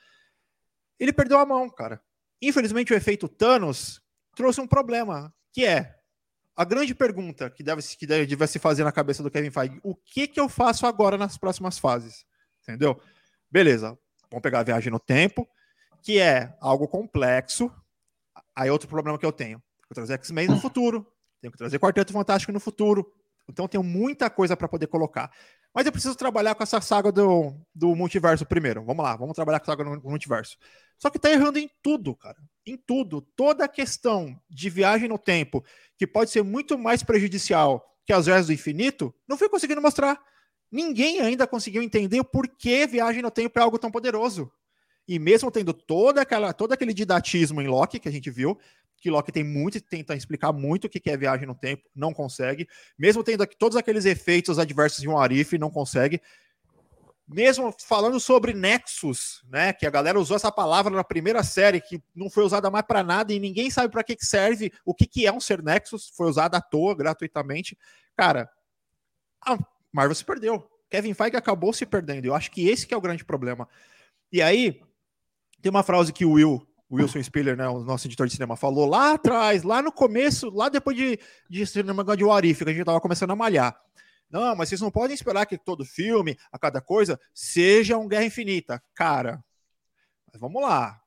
ele perdeu a mão, cara. Infelizmente, o efeito Thanos trouxe um problema, que é a grande pergunta que deve, que deve se fazer na cabeça do Kevin Feige: o que, que eu faço agora nas próximas fases? Entendeu? Beleza, vamos pegar a viagem no tempo, que é algo complexo. Aí outro problema que eu tenho: que trazer X-Men no futuro, tenho que trazer Quarteto Fantástico no futuro. Então tenho muita coisa para poder colocar. Mas eu preciso trabalhar com essa saga do, do multiverso primeiro. Vamos lá, vamos trabalhar com a saga do multiverso. Só que tá errando em tudo, cara. Em tudo. Toda a questão de viagem no tempo, que pode ser muito mais prejudicial que as joias do infinito, não foi conseguindo mostrar. Ninguém ainda conseguiu entender o porquê viagem no tempo é algo tão poderoso. E mesmo tendo toda aquela, todo aquele didatismo em Loki que a gente viu, que Loki tem muito, tenta explicar muito o que é viagem no tempo, não consegue. Mesmo tendo todos aqueles efeitos adversos em um Arif, não consegue. Mesmo falando sobre Nexus, né, que a galera usou essa palavra na primeira série, que não foi usada mais para nada e ninguém sabe para que, serve, o que, que é um ser Nexus, foi usado à toa, gratuitamente. Cara, a Marvel se perdeu. Kevin Feige acabou se perdendo. Eu acho que esse que é o grande problema. E aí, tem uma frase que o Will Wilson Spiller, né, o nosso editor de cinema, falou lá atrás, lá no começo, lá depois de, de cinema de Warif, que a gente estava começando a malhar. Não, mas vocês não podem esperar que todo filme, a cada coisa, seja um Guerra Infinita. Cara, mas vamos lá.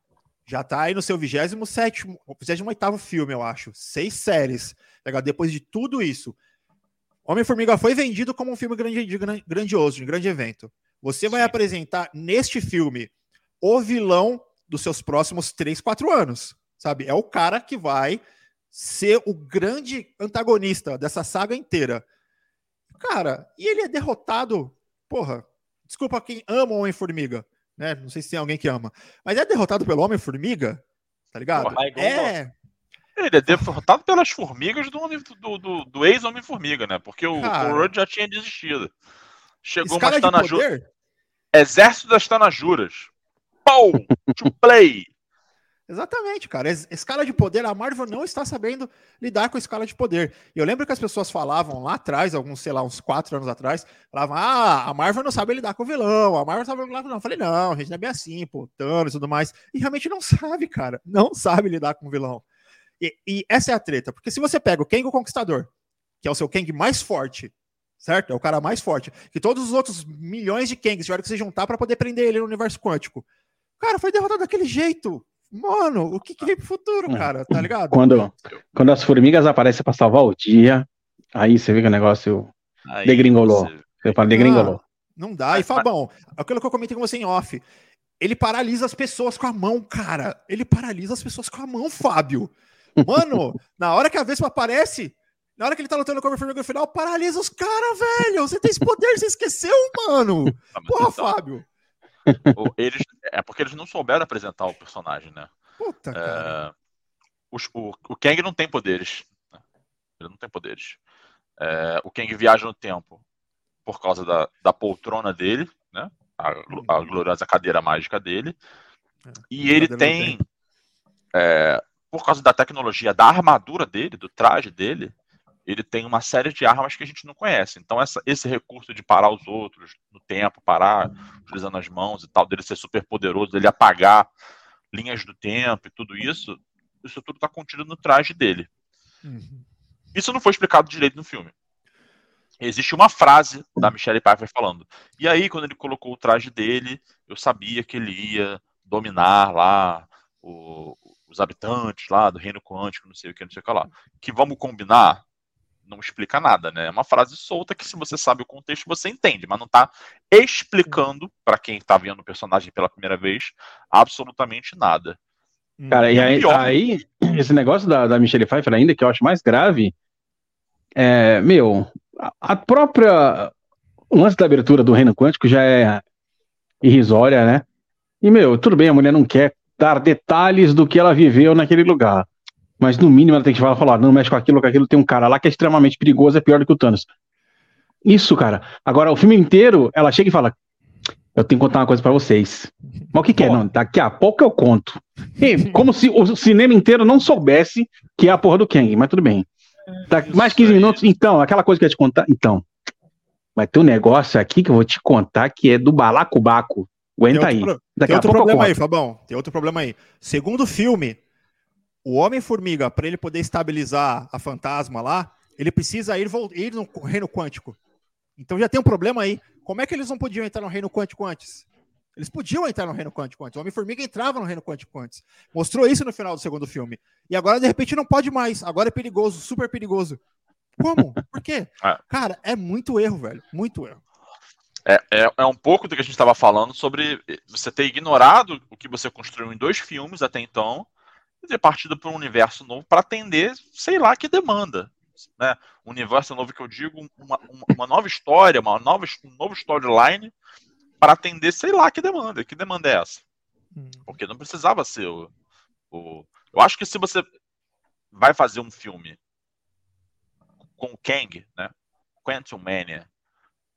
Já tá aí no seu 27, 28 filme, eu acho. Seis séries. Depois de tudo isso. Homem-Formiga foi vendido como um filme grande, grandioso, de grande evento. Você vai apresentar neste filme o vilão dos seus próximos 3, 4 anos, sabe? É o cara que vai ser o grande antagonista dessa saga inteira. Cara, e ele é derrotado, porra, desculpa quem ama o Homem-Formiga, né? Não sei se tem alguém que ama, mas é derrotado pelo Homem-Formiga, tá ligado? Porra, é. Ele é derrotado pelas formigas do, do, do, do ex-Homem-Formiga, né? Porque o Paul já tinha desistido. Chegou uma Tanajura. Exército das Tanajuras. Pau! To play! Exatamente, cara. Escala de poder, a Marvel não está sabendo lidar com a escala de poder. E eu lembro que as pessoas falavam lá atrás, alguns, sei lá, uns quatro anos atrás, falavam: ah, a Marvel não sabe lidar com o vilão, a Marvel não sabe lidar com o vilão. Eu falei, não, a gente não é bem assim, pô, Thanos e tudo mais. E realmente não sabe, cara. Não sabe lidar com o vilão. E, e essa é a treta, porque se você pega o Kang o Conquistador, que é o seu Kang mais forte, certo? É o cara mais forte, que todos os outros milhões de Kangs tiveram que se juntar para poder prender ele no universo quântico. Cara, foi derrotado daquele jeito. Mano, o que, que vem pro futuro, é. cara? Tá ligado? Quando, quando as formigas aparecem pra salvar o dia, aí você vê que o negócio aí degringolou. Você, você fala, degringolou. Ah, não dá. E Fabão, aquilo que eu comentei com você em off. Ele paralisa as pessoas com a mão, cara. Ele paralisa as pessoas com a mão, Fábio. Mano, na hora que a Vespa aparece, na hora que ele tá lutando com o Homem-Formiga no final, paralisa os caras, velho. Você tem esse poder, você esqueceu, mano. Ah, Porra, então, Fábio eles, é porque eles não souberam apresentar o personagem, né? Puta, é, os, o, o Kang não tem poderes. Né? Ele não tem poderes. É, o Kang viaja no tempo por causa da, da poltrona dele, né? A, a gloriosa cadeira mágica dele. É, e ele tem, é, por causa da tecnologia da armadura dele, do traje dele, ele tem uma série de armas que a gente não conhece. Então, essa, esse recurso de parar os outros no tempo, parar utilizando as mãos e tal, dele ser super poderoso, dele apagar linhas do tempo e tudo isso, isso tudo está contido no traje dele. Uhum. Isso não foi explicado direito no filme. Existe uma frase da Michelle Pfeiffer falando. E aí, quando ele colocou o traje dele, eu sabia que ele ia dominar lá o, os habitantes lá do reino quântico, não sei o que, não sei o que lá. Que vamos combinar, não explica nada, né? É uma frase solta que, se você sabe o contexto, você entende, mas não tá explicando, para quem tá vendo o personagem pela primeira vez, absolutamente nada. Cara, e aí, aí esse negócio da, da Michelle Pfeiffer ainda, que eu acho mais grave, é, meu, a própria. O lance da abertura do Reino Quântico já é irrisória, né? E, meu, tudo bem, a mulher não quer dar detalhes do que ela viveu naquele lugar. Mas no mínimo ela tem que falar, falar não mexe com aquilo, com aquilo, tem um cara lá que é extremamente perigoso, é pior do que o Thanos. Isso, cara. Agora, o filme inteiro, ela chega e fala: Eu tenho que contar uma coisa para vocês. Mas o que, que é? Não, daqui a pouco eu conto. E, como se o cinema inteiro não soubesse que é a porra do Kang, mas tudo bem. Mais 15 minutos, então, aquela coisa que eu ia te contar. Então, vai ter um negócio aqui que eu vou te contar que é do balacobaco. Aguenta aí. Daqui tem outro problema aí, Fabão. Tem outro problema aí. Segundo filme, o Homem-Formiga, para ele poder estabilizar a fantasma lá, ele precisa ir, ir no reino quântico. Então já tem um problema aí. Como é que eles não podiam entrar no reino quântico antes? Eles podiam entrar no reino quântico antes. O Homem-Formiga entrava no reino quântico antes. Mostrou isso no final do segundo filme. E agora, de repente, não pode mais. Agora é perigoso, super perigoso. Como? Por quê? É. Cara, é muito erro, velho. Muito erro. É, é, é, um pouco do que a gente estava falando sobre você ter ignorado o que você construiu em dois filmes até então ter partido para um universo novo para atender, sei lá, que demanda. Né? Um universo novo que eu digo, uma, uma nova história, uma nova, um novo storyline para atender, sei lá, que demanda. Que demanda é essa? Hum. Porque não precisava ser o, o. Eu acho que se você vai fazer um filme com o Kang, né? Quantum Mania,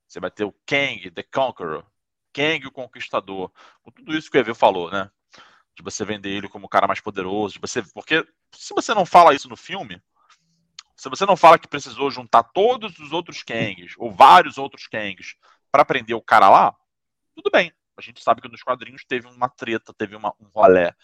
você vai ter o Kang, The Conqueror, Kang, o Conquistador, com tudo isso que o Evil falou, né? De você vender ele como o cara mais poderoso, de você, porque se você não fala isso no filme, se você não fala que precisou juntar todos os outros Kangs ou vários outros Kangs para prender o cara lá, tudo bem. A gente sabe que nos quadrinhos teve uma treta, teve uma, um rolé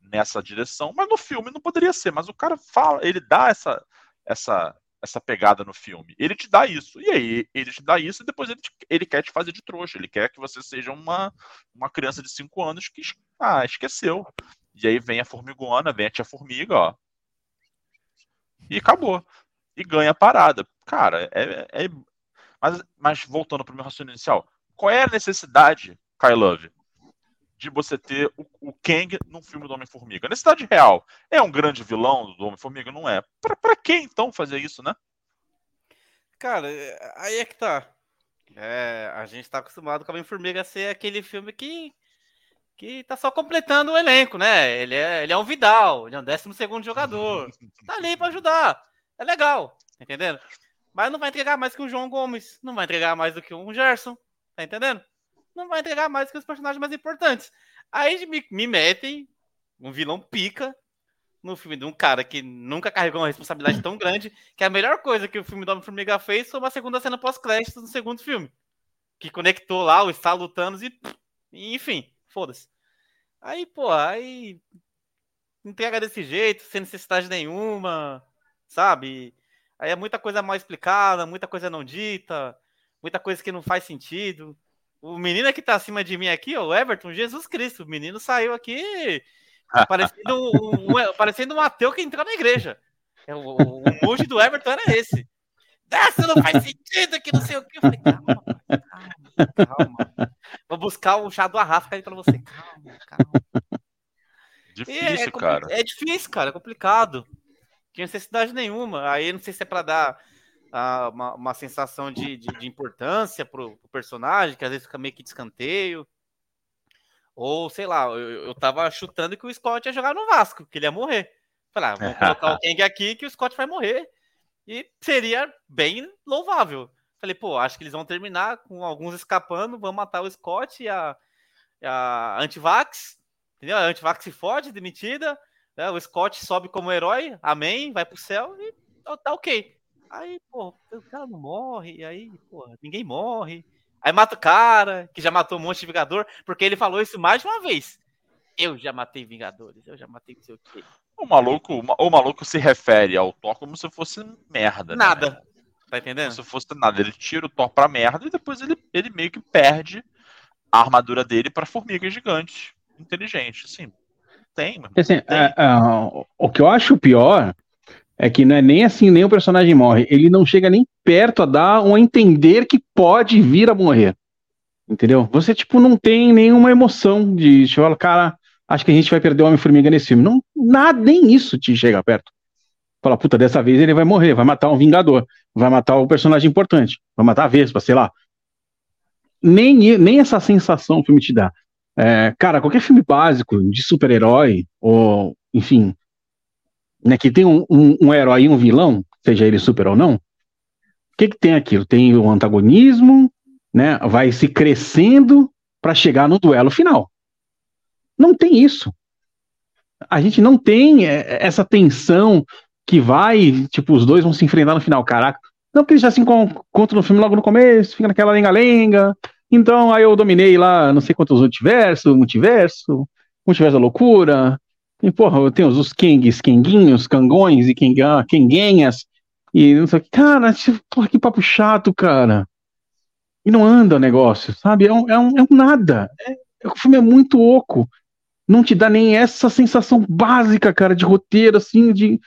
nessa direção, mas no filme não poderia ser. Mas o cara fala, ele dá essa essa essa pegada no filme. Ele te dá isso. E aí, ele te dá isso e depois ele, te, ele quer te fazer de trouxa. Ele quer que você seja uma, uma criança de 5 anos que ah, esqueceu. E aí vem a formigona, vem a tia formiga, ó. E acabou. E ganha a parada. Cara, é. é... Mas, mas voltando pro meu raciocínio inicial, qual é a necessidade, Kai Love, de você ter o, o Kang num filme do Homem-Formiga. Necessidade real. É um grande vilão do Homem-Formiga? Não é. Pra, pra que então fazer isso, né? Cara, é, aí é que tá. É, a gente tá acostumado com Homem-Formiga ser aquele filme que, que tá só completando o elenco, né? Ele é, ele é um Vidal, ele é um 12 segundo jogador. tá ali pra ajudar. É legal, tá entendendo? Mas não vai entregar mais que o João Gomes, não vai entregar mais do que um Gerson, tá entendendo? não vai entregar mais que os personagens mais importantes. Aí me, me metem um vilão pica no filme de um cara que nunca carregou uma responsabilidade tão grande, que a melhor coisa que o filme do Homem-Formiga fez foi uma segunda cena pós-créditos no segundo filme. Que conectou lá o estalo e, e enfim, foda-se. Aí, pô, aí entrega desse jeito, sem necessidade nenhuma, sabe? Aí é muita coisa mal explicada, muita coisa não dita, muita coisa que não faz sentido. O menino que tá acima de mim aqui, o Everton, Jesus Cristo. O menino saiu aqui parecendo um, um, parecendo um ateu que entrou na igreja. É, o, o, o do Everton era esse. Dessa não faz sentido, que não sei o que. Eu falei, calma, calma, calma. Vou buscar o chá do Arrasca aí pra você. Calma, calma. Difícil, é, é, cara. É difícil, cara, é complicado. Não tinha necessidade nenhuma. Aí não sei se é pra dar uma, uma sensação de, de, de importância pro, pro personagem, que às vezes fica meio que de escanteio. Ou, sei lá, eu, eu tava chutando que o Scott ia jogar no Vasco, que ele ia morrer. Falei, ah, vamos colocar o Kang aqui que o Scott vai morrer. E seria bem louvável. Falei, pô, acho que eles vão terminar com alguns escapando, vão matar o Scott e a, a Antivax. Entendeu? A Antivax se fode, demitida. Né? O Scott sobe como herói, amém, vai pro céu e tá, tá ok. Aí, pô, o cara não morre, aí, pô, ninguém morre. Aí mata o cara, que já matou um monte de Vingador, porque ele falou isso mais de uma vez. Eu já matei Vingadores, eu já matei não sei o quê. O maluco, o maluco se refere ao Thor como se fosse merda. Né? Nada. Né? Tá entendendo? Como se fosse nada. Ele tira o Thor pra merda e depois ele, ele meio que perde a armadura dele pra formiga gigante. Inteligente, assim. Tem, assim, tem. É, é, o que eu acho pior é que não é nem assim, nem o personagem morre. Ele não chega nem perto a dar um a entender que pode vir a morrer. Entendeu? Você, tipo, não tem nenhuma emoção de, tipo, cara, acho que a gente vai perder o Homem-Formiga nesse filme. Não, nada, nem isso te chega perto. Fala, puta, dessa vez ele vai morrer, vai matar um Vingador, vai matar o personagem importante, vai matar a Vespa, sei lá. Nem, nem essa sensação o filme te dá. É, cara, qualquer filme básico de super-herói, ou, enfim, né, que tem um, um, um herói e um vilão, seja ele super ou não, o que, que tem aquilo? Tem o antagonismo, né, vai se crescendo para chegar no duelo final. Não tem isso. A gente não tem é, essa tensão que vai, tipo, os dois vão se enfrentar no final. Caraca, não, porque eles já se encontram no filme logo no começo, fica naquela lenga-lenga. Então, aí eu dominei lá, não sei quantos multiversos, multiverso, multiverso da loucura, e, porra, tem os, os Kings, Kenguinhos, Cangões e Kenga, Kenguenhas. E não sei o que. Cara, porra, que papo chato, cara. E não anda o negócio, sabe? É um, é um, é um nada. É, é, o filme é muito oco. Não te dá nem essa sensação básica, cara, de roteiro, assim, de,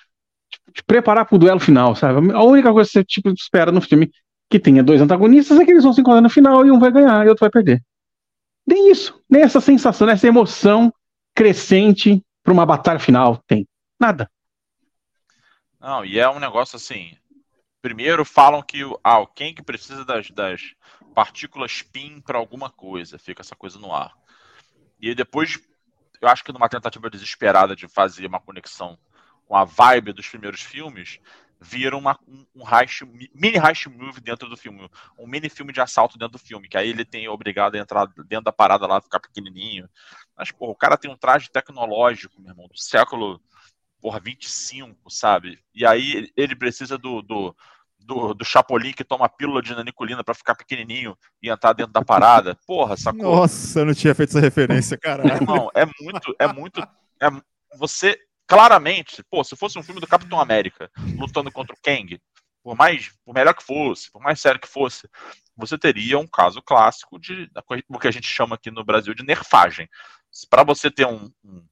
de preparar pro duelo final, sabe? A única coisa que você tipo, espera no filme que tenha dois antagonistas é que eles vão se encontrar no final e um vai ganhar e outro vai perder. Nem isso, nem essa sensação, essa emoção crescente para uma batalha final tem? Nada. Não, e é um negócio assim. Primeiro falam que ah, quem que precisa das, das partículas PIN para alguma coisa, fica essa coisa no ar. E depois, eu acho que numa tentativa desesperada de fazer uma conexão com a vibe dos primeiros filmes, vira uma, um, um heist, mini heist movie dentro do filme, um mini filme de assalto dentro do filme, que aí ele tem obrigado a entrar dentro da parada lá, ficar pequenininho. Mas, porra, o cara tem um traje tecnológico, meu irmão, do século, porra, 25, sabe? E aí ele precisa do, do, do, do Chapolin que toma pílula de nanicolina para ficar pequenininho e entrar dentro da parada. Porra, sacou? Nossa, eu não tinha feito essa referência, caralho. Irmão, é muito, é muito... É, você claramente, pô, se fosse um filme do Capitão América lutando contra o Kang, por mais, por melhor que fosse, por mais sério que fosse, você teria um caso clássico de o que a gente chama aqui no Brasil de nerfagem. Para você ter um, um,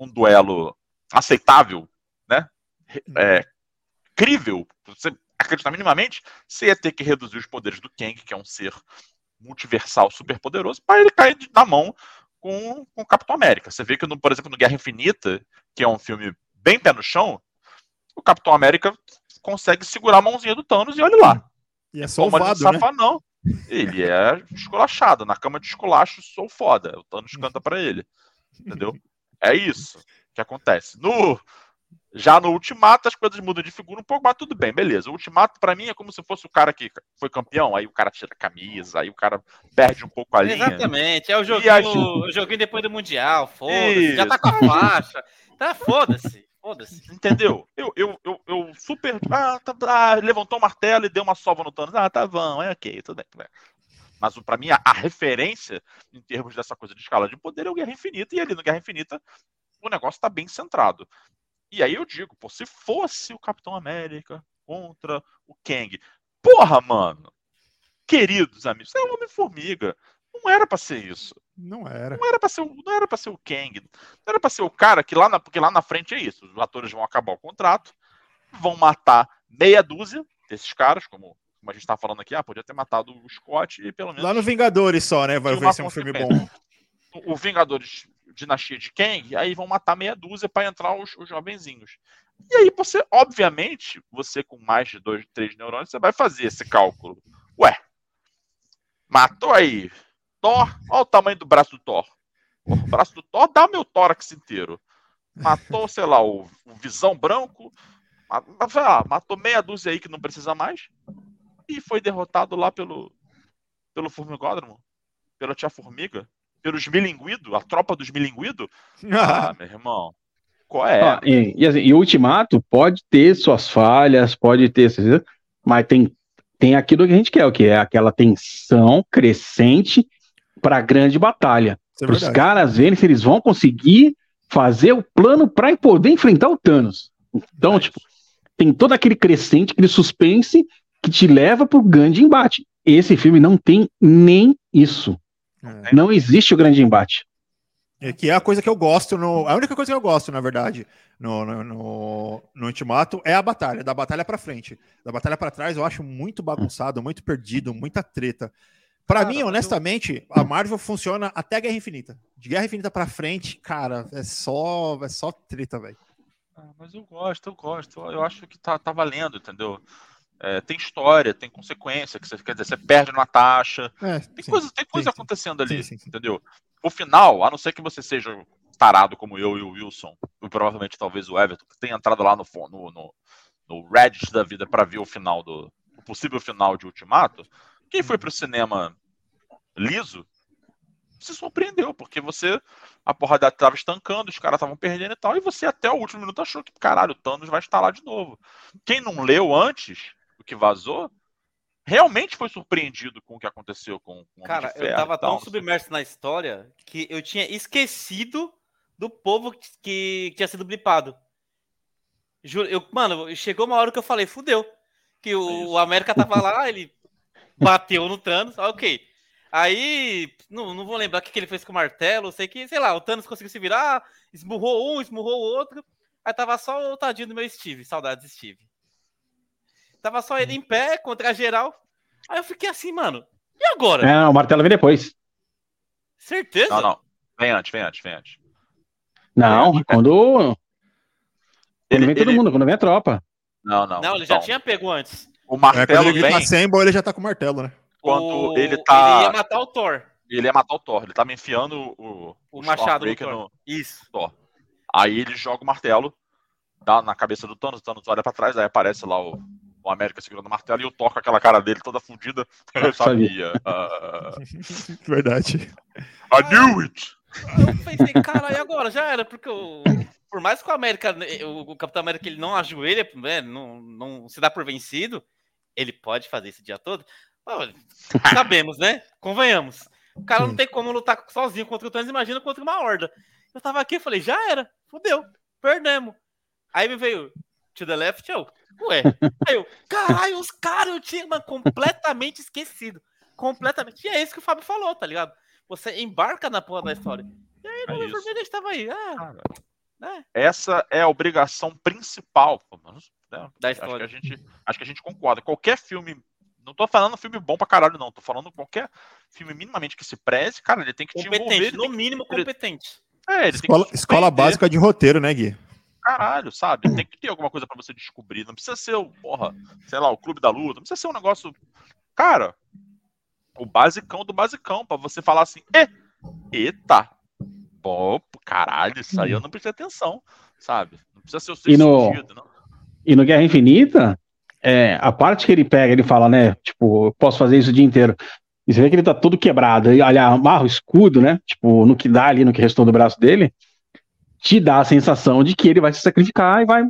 um, duelo aceitável, né, é, crível, você acreditar minimamente, você ia ter que reduzir os poderes do Kang, que é um ser multiversal super poderoso, para ele cair na mão com, com o Capitão América. Você vê que, no, por exemplo, no Guerra Infinita, que é um filme bem pé no chão, o Capitão América consegue segurar a mãozinha do Thanos e olha lá. E é salvado, né? Safa, não. Ele é esculachado. Na cama de esculacho, sou foda. O Thanos canta para ele. Entendeu? É isso que acontece. No, já no Ultimato, as coisas mudam de figura um pouco, mas tudo bem, beleza. O Ultimato, para mim, é como se fosse o cara que foi campeão, aí o cara tira a camisa, aí o cara perde um pouco a linha. Exatamente, é o joguinho, o joguinho depois do Mundial, foda-se, já tá com a faixa, tá foda-se. Foda-se. Entendeu? Eu, eu, eu, eu super. Ah, tá, ah, levantou o martelo e deu uma sova no Thanos. Ah, tá bom, é ok, tudo bem. Tudo bem. Mas para mim, a, a, referência em termos dessa coisa de escala de poder é o Guerra Infinita, e ali no Guerra Infinita o negócio tá bem centrado. E aí eu digo, pô, se fosse o Capitão América contra o Kang, porra, mano, queridos amigos, você é um Homem-Formiga. Não era para ser isso. Não era. Não era para ser, não era para ser o Kang. Não era para ser o cara que lá na, porque lá na frente é isso. Os atores vão acabar o contrato, vão matar meia dúzia desses caras, como, como a gente tá falando aqui, ah, podia ter matado o Scott e pelo menos Lá no Vingadores só, né? Vai ver se é um filme bom. O Vingadores dinastia de Kang, aí vão matar meia dúzia para entrar os, os jovenzinhos. E aí você, obviamente, você com mais de dois, três neurônios, você vai fazer esse cálculo. Ué, matou aí Thor, olha o tamanho do braço do Thor. O braço do Thor dá meu tórax inteiro. Matou, sei lá, o, o Visão Branco. Matou, ah, matou meia dúzia aí que não precisa mais. E foi derrotado lá pelo, pelo Formigódromo. Pela Tia Formiga pelos milinguidos, a tropa dos milinguidos. Ah, meu irmão. Qual é? Ah, e, e, assim, e, o Ultimato pode ter suas falhas, pode ter, mas tem, tem aquilo que a gente quer, o que é aquela tensão crescente para a grande batalha. É para os caras verem se eles vão conseguir fazer o plano para poder enfrentar o Thanos. Então, é tipo, tem todo aquele crescente, aquele suspense que te leva para o grande embate. Esse filme não tem nem isso. É. Não existe o grande embate. É que é a coisa que eu gosto, no, a única coisa que eu gosto, na verdade, no, no, no, no Ultimato é a batalha, da batalha para frente. Da batalha para trás eu acho muito bagunçado, muito perdido, muita treta. Para mim, honestamente, a Marvel funciona até Guerra Infinita. De Guerra Infinita para frente, cara, é só, é só treta, velho. Ah, mas eu gosto, eu gosto. Eu acho que tá, tá valendo, entendeu? É, tem história, tem consequência, que você quer dizer, você perde uma taxa. É, tem, sim, coisa, tem coisa sim, acontecendo sim, ali, entendeu? O final, a não ser que você seja tarado como eu e o Wilson, e provavelmente talvez o Everton, que tenha entrado lá no, no, no, no Reddit da vida para ver o final do. o possível final de Ultimato, quem foi pro cinema liso se surpreendeu, porque você. A porrada tava estancando, os caras estavam perdendo e tal, e você até o último minuto achou que, caralho, o Thanos vai estar lá de novo. Quem não leu antes, que vazou, realmente foi surpreendido com o que aconteceu com, com Cara, eu tava tão submerso na história que eu tinha esquecido do povo que, que tinha sido blipado. Juro, eu, mano, chegou uma hora que eu falei, fudeu. Que o, é o América tava lá, ele bateu no Thanos, ok. Aí, não, não vou lembrar o que, que ele fez com o martelo, sei que, sei lá, o Thanos conseguiu se virar, esmurrou um, esmurrou o outro. Aí tava só o tadinho do meu Steve, saudades Steve. Tava só ele em pé contra a geral. Aí eu fiquei assim, mano. E agora? É, o martelo vem depois. Certeza? Não, não. Vem antes, vem antes, vem antes. Não, vem quando. Ele, vem todo ele... mundo, quando vem a tropa. Não, não. Não, ele já tinha pego antes. O martelo é, ele vem. Tá Assemble, ele já tá com o martelo, né? Quando o... ele tá. Ele ia matar o Thor. Ele ia matar o Thor. Ele tá me enfiando o. O, o machado no, Thor. no Isso. Thor. Aí ele joga o martelo, dá na cabeça do Thanos, o Thanos olha pra trás, aí aparece lá o, o América segurando o martelo e o Thor com aquela cara dele toda fudida. Eu sabia. Uh... Verdade. I knew it! Eu pensei, cara, e agora? Já era, porque o, por mais que o América, o, Capitão América ele não ajoelha, né, não, não se dá por vencido, ele pode fazer isso o dia todo. sabemos, né? Convenhamos. O cara não tem como lutar sozinho contra o Thanos, imagina contra uma horda. Eu tava aqui e falei, já era, fudeu, perdemos. Aí me veio to the left, eu, Ué, aí eu, caralho, os caras eu tinha mano, completamente esquecido. Completamente. E é isso que o Fábio falou, tá ligado? Você embarca na porra da história. E aí, no é vermelho estava aí. Ah, né? Essa é a obrigação principal, né? da história. Acho que, a gente, acho que a gente concorda. Qualquer filme. Não tô falando filme bom pra caralho, não. Tô falando qualquer filme minimamente que se preze, cara, ele tem que competente, te envolver. No mínimo, que... competente. É, escola, escola básica de roteiro, né, Gui? Caralho, sabe? Tem que ter alguma coisa para você descobrir. Não precisa ser o, porra, sei lá, o clube da luta. Não precisa ser um negócio. Cara, o basicão do basicão, para você falar assim, e, eita, pô, caralho, isso aí eu não prestei atenção, sabe? Não precisa ser o seu e no, sentido, não. E no Guerra Infinita, é, a parte que ele pega, ele fala, né? Tipo, eu posso fazer isso o dia inteiro. E você vê que ele tá todo quebrado. E, olha, amarra o escudo, né? Tipo, no que dá ali, no que restou do braço dele te dá a sensação de que ele vai se sacrificar e vai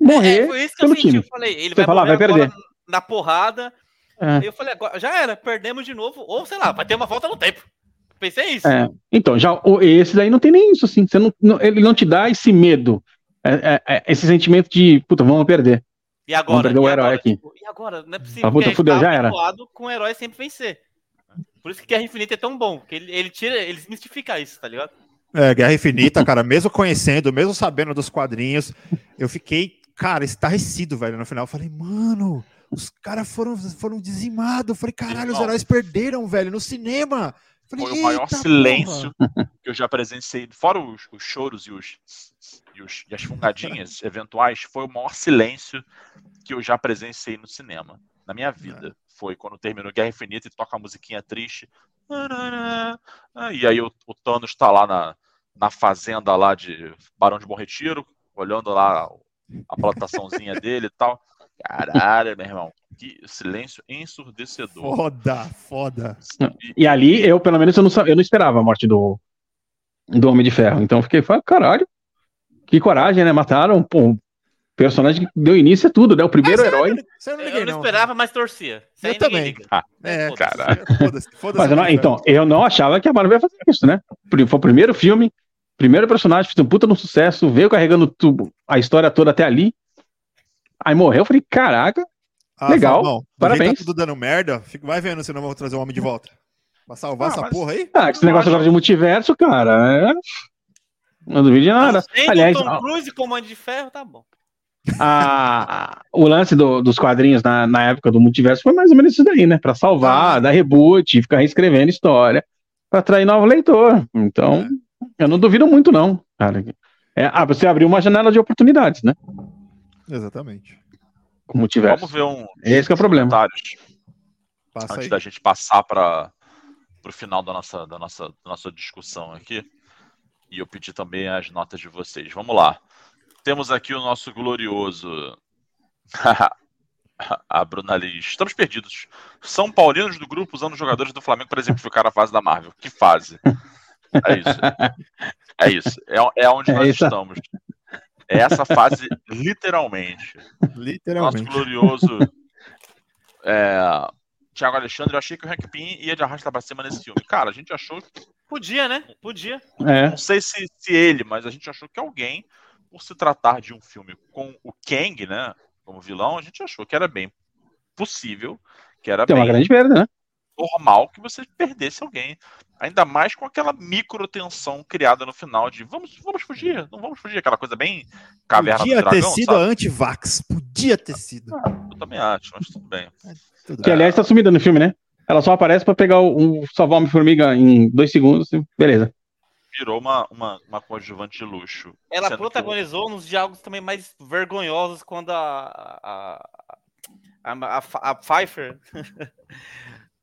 morrer. É, foi isso que eu senti. Time. Eu falei, ele Você vai, fala, vai perder. Na porrada. É. Eu falei, agora já era, perdemos de novo, ou sei lá, vai ter uma volta no tempo. Pensei isso. É. Então, já esse daí não tem nem isso, assim. Você não, não ele não te dá esse medo, é, é, é esse sentimento de, puta, vamos perder. E agora? Vamos perder o herói agora, aqui. Tipo, e agora? Não é possível. A puta fudeu, já era. com o herói sempre vencer. Por isso que Guerra Infinita é tão bom, que ele, ele tira, ele desmistifica isso, tá ligado? É, Guerra Infinita, cara, mesmo conhecendo, mesmo sabendo dos quadrinhos, eu fiquei, cara, estarrecido, velho, no final. Eu falei, mano, os caras foram, foram dizimados. Eu falei, caralho, os heróis perderam, velho, no cinema. Falei, Foi o maior silêncio porra. que eu já presenciei, fora os, os choros e, os, e, os, e as fungadinhas eventuais, foi o maior silêncio que eu já presenciei no cinema, na minha vida. É. Foi quando terminou Guerra Infinita e toca a musiquinha triste. E aí o, o Thanos tá lá na, na fazenda lá de Barão de Bom Retiro, olhando lá a plantaçãozinha dele e tal. Caralho, meu irmão, que silêncio ensurdecedor. Foda, foda. E, e ali, eu, pelo menos, eu não, eu não esperava a morte do, do Homem de Ferro. Então eu fiquei, caralho, que coragem, né? Mataram pô, personagem que deu início a tudo, né? O primeiro herói. Eu não, liguei, eu não, esperava, mas torcia. eu também. Ah, é, caralho. Foda-se, foda mas eu não, então, eu não achava que a Marvel ia fazer isso, né? Foi o primeiro filme, primeiro personagem, fez um puta no sucesso, veio carregando tubo, a história toda até ali. Aí morreu, eu falei, caraca, ah, legal, bom, parabéns. Tá tudo dando merda, vai vendo se não vou trazer o homem de volta. Pra salvar ah, essa mas... porra aí? Ah, esse negócio agora de multiverso, cara, é... Não duvido de nada. Aliás, Tom Cruise e Comando de Ferro, tá bom. A- a- o lance do- dos quadrinhos na, na época do multiverso foi mais ou menos isso daí, né? Pra salvar, dar reboot, ficar reescrevendo história, pra atrair novo leitor. Então, eu não duvido muito, não, cara. É, ah, você abriu uma janela de oportunidades, né? Exatamente. Com o multiverso. Vamos ver um Esse que é o problema. Passa antes aí. da gente passar para o final da nossa, da, nossa, da nossa discussão aqui. E eu pedi também as notas de vocês. Vamos lá. Temos aqui o nosso glorioso. a Bruna Liz. Estamos perdidos. São Paulinos do grupo usando jogadores do Flamengo para exemplificar a fase da Marvel. Que fase? É isso. É isso. É, é onde É nós essa- estamos. É essa fase, literalmente. Nosso Literalmente. glorioso é, Thiago Alexandre, eu achei que o Hank Pym ia de arrasta pra cima nesse filme. Cara, a gente achou, Podia, né? Podia. É. não sei se, se ele, mas a gente achou que alguém, por se tratar de um filme com o Kang, né, como vilão, a gente achou que era bem possível, que era Tem uma bem grande perda, né? normal que você perdesse alguém. Ainda mais com aquela micro tensão criada no final de vamos, vamos fugir, não vamos fugir, aquela coisa bem caverna Podia do dragão, ter sido a sabe? anti-vax. Podia ter sido. Eu também acho, mas tudo bem. Tudo Que bem. aliás tá sumida no filme, né? Ela só aparece pra pegar o, um, salvar uma formiga em dois segundos e beleza. Virou uma, uma, uma coadjuvante de luxo. Ela Sendo que protagonizou nos diálogos também mais vergonhosos quando a. a, a, a, a- a Pfeiffer.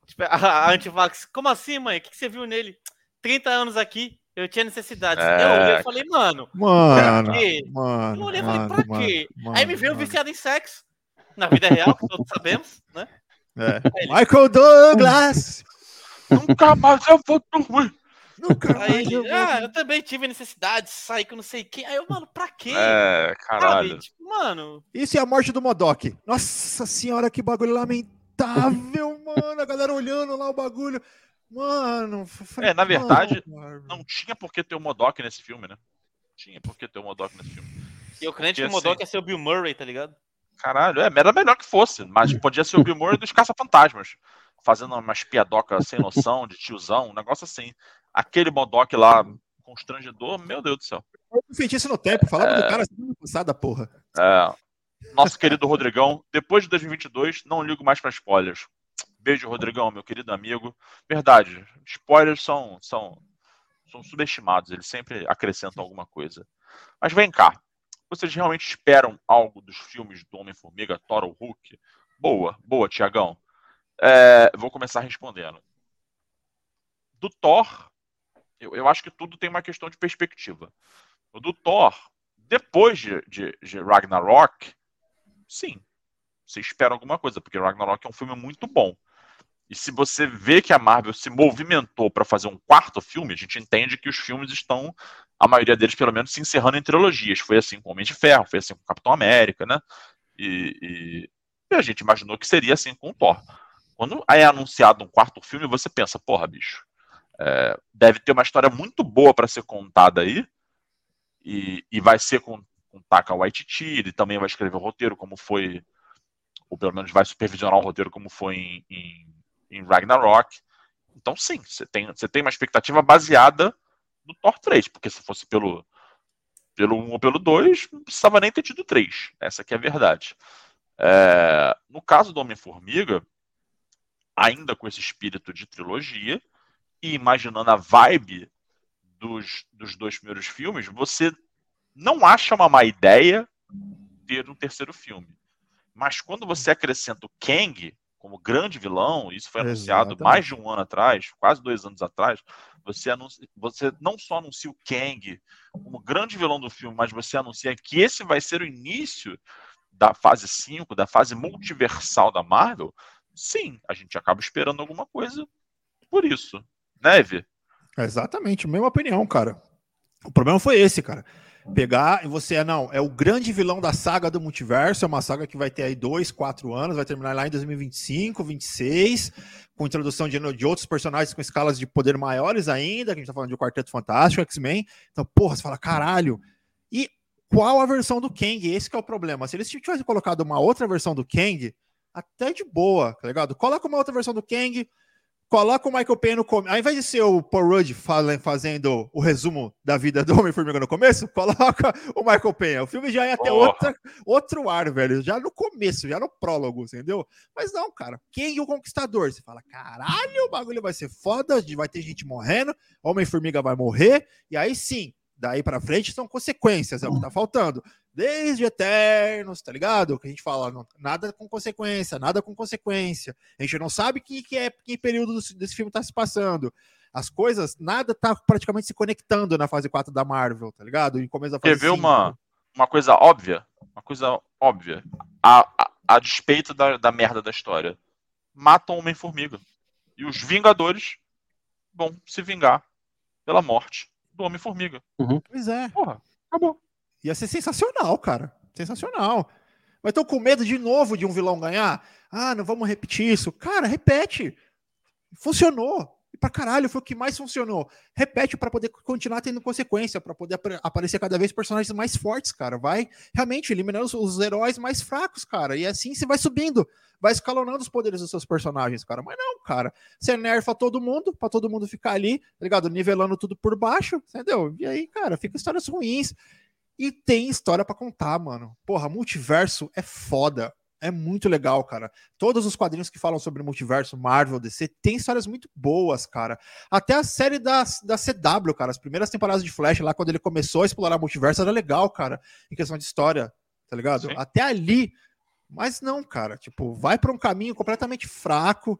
tipo, a, a Antivax. Como assim, mãe? O que, que você viu nele? 30 anos aqui, eu tinha necessidade. É, eu olhei e falei, mano, Mano, pra quê? mano. Eu olhei e falei, mano, pra mano, quê? mano, Aí me veio mano. viciado em sexo. Na vida real, que todos sabemos, né? É. Ele- Michael Douglas! Nunca mais eu vou dormir. Nunca Aí mais eu ah, eu também tive necessidade de sair com não sei quem. Aí eu, mano, pra quê? É, caralho. Sabe? Tipo, mano, Isso é a morte do Modok. Nossa senhora, que bagulho lamentável, mano. A galera olhando lá o bagulho. Mano. falei, É, na verdade, mano. Não tinha por que ter o Modok nesse filme, né? Tinha por que ter o Modok nesse filme. eu crente que o Modok assim, ia ser o Bill Murray, tá ligado? Caralho, é, era melhor que fosse, mas podia ser o Bill Murray dos Caça-Fantasmas. Fazendo umas piadocas sem noção, de tiozão, um negócio assim. Aquele Modok lá, constrangedor, meu Deus do céu. Um feitiço no tempo. Falava do cara semana passada, porra. É, nosso querido Rodrigão, depois de 2022, não ligo mais para spoilers. Beijo, Rodrigão, meu querido amigo. Verdade, spoilers são, são, são subestimados, eles sempre acrescentam alguma coisa. Mas vem cá, vocês realmente esperam algo dos filmes do Homem-Formiga, Thor ou Hulk? Boa, boa, Tiagão. É, vou começar respondendo. Do Thor, eu, eu acho que tudo tem uma questão de perspectiva. O do Thor, depois de, de, de Ragnarok, sim, você espera alguma coisa, porque Ragnarok é um filme muito bom. E se você vê que a Marvel se movimentou para fazer um quarto filme, a gente entende que os filmes estão, a maioria deles pelo menos, se encerrando em trilogias. Foi assim com Homem de Ferro, foi assim com Capitão América, né? E, e- e a gente imaginou que seria assim com o Thor. Quando é anunciado um quarto filme, você pensa, porra, bicho, é, deve ter uma história muito boa para ser contada aí, e, e vai ser com, com Taka Waititi, ele também vai escrever o roteiro, como foi, ou pelo menos vai supervisionar o roteiro, como foi em, em, em Ragnarok. Então, sim, você tem, você tem uma expectativa baseada no Thor 3, porque se fosse pelo, pelo 1 ou pelo 2, não precisava nem ter tido 3. Essa que é a verdade. É, no caso do Homem-Formiga, ainda com esse espírito de trilogia, e imaginando a vibe dos, dos dois primeiros filmes, você não acha uma má ideia ter um terceiro filme. Mas quando você acrescenta o Kang como grande vilão, isso foi anunciado Exatamente. mais de um ano atrás, quase dois anos atrás, você, anuncia, você não só anuncia o Kang como grande vilão do filme, mas você anuncia que esse vai ser o início da fase 5, da fase multiversal da Marvel, sim, a gente acaba esperando alguma coisa por isso. Evie? Exatamente, mesma opinião, cara. O problema foi esse, cara. Pegar e você é, não, é o grande vilão da saga do multiverso, é uma saga que vai ter aí dois, quatro anos, vai terminar lá em 2025, 26, com introdução de, de outros personagens com escalas de poder maiores ainda, que a gente tá falando de Quarteto Fantástico, X-Men. Então, porra, você fala, caralho. E qual a versão do Kang? Esse é o problema. Se eles tivessem colocado uma outra versão do Kang, até de boa, tá ligado? Coloca uma outra versão do Kang, Coloca o Michael Payne no começo. Ao invés de ser o Paul Rudd fazendo o resumo da vida do Homem-Formiga no começo, coloca o Michael Payne. O filme já ia ter outra, outro ar, velho. Já no começo, já no prólogo, entendeu? Mas não, cara. Quem é o Conquistador? Você fala, caralho, o bagulho vai ser foda, vai ter gente morrendo, Homem-Formiga vai morrer, e aí sim, daí para frente são consequências, é o que tá faltando desde eternos, tá ligado? Que a gente fala, não, nada com consequência, nada com consequência. A gente não sabe que, que é que período desse filme tá se passando. As coisas, nada tá praticamente se conectando na fase 4 da Marvel, tá ligado? Em começo da fase Quer ver uma, uma coisa óbvia? Uma coisa óbvia. A, a, a despeito da, da merda da história. Matam Homem-Formiga. E os Vingadores vão se vingar pela morte do Homem-Formiga. Uhum. Pois é. Porra, acabou. Ia ser sensacional, cara. Sensacional. Mas estão com medo de novo de um vilão ganhar? Ah, não vamos repetir isso. Cara, repete. Funcionou. Pra caralho, foi o que mais funcionou. Repete para poder continuar tendo consequência, para poder ap aparecer cada vez personagens mais fortes, cara. Vai realmente eliminando os, os, heróis mais fracos, cara. E assim você vai subindo, vai escalonando os poderes dos seus personagens, cara. Mas não, cara. Você nerfa todo mundo, para todo mundo ficar ali, tá ligado? Nivelando tudo por baixo, entendeu? E aí, cara, fica histórias ruins. E tem história para contar, mano. Porra, multiverso é foda. É muito legal, cara. Todos os quadrinhos que falam sobre multiverso, Marvel, DC, tem histórias muito boas, cara. Até a série da, da CW, cara. As primeiras temporadas de Flash, lá quando ele começou a explorar multiverso, era legal, cara. Em questão de história, tá ligado? Sim. Até ali. Mas não, cara. Tipo, vai para um caminho completamente fraco.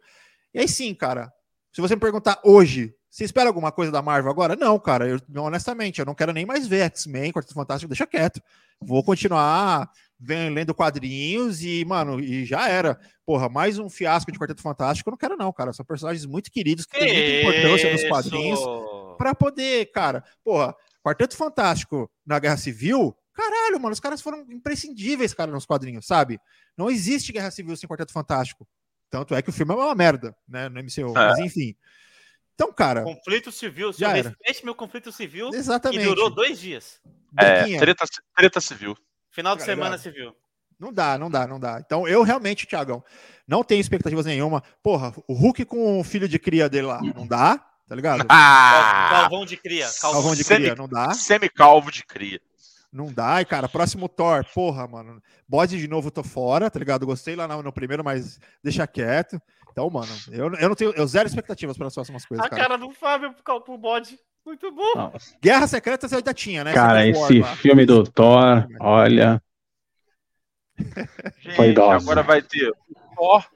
E aí sim, cara. Se você me perguntar hoje, você espera alguma coisa da Marvel agora? Não, cara. Eu, honestamente, eu não quero nem mais ver X-Men, Quarteto Fantástico, deixa quieto. Vou continuar vem, lendo quadrinhos e, mano, e já era. Porra, mais um fiasco de Quarteto Fantástico, eu não quero, não, cara. São personagens muito queridos que, que têm muita importância nos quadrinhos. para poder, cara, porra, Quarteto Fantástico na Guerra Civil, caralho, mano, os caras foram imprescindíveis, cara, nos quadrinhos, sabe? Não existe Guerra Civil sem Quarteto Fantástico. Tanto é que o filme é uma merda, né, no MCU. É. Mas enfim. Então, cara. Conflito civil. Já eu respeite meu conflito civil, Exatamente. que durou dois dias. É, treta, treta civil. Final de semana civil. Não dá, não dá, não dá. Então, eu realmente, Tiagão, não tenho expectativas nenhuma. Porra, o Hulk com o filho de cria dele lá, não dá, tá ligado? Ah! Calvão de cria. Calvão, calvão de cria, não dá. Semicalvo de cria. Não dá, e cara, próximo Thor, porra, mano. Bode de novo, tô fora, tá ligado? Gostei lá no, no primeiro, mas deixa quieto. Então, mano, eu, eu não tenho eu zero expectativas para as próximas coisas. A cara, cara do Fábio pro bode. Muito bom. Nossa. Guerra Secreta você ainda tinha, né? Cara, esse War, filme do Thor, olha. Gente, Foi agora vai ter Thor,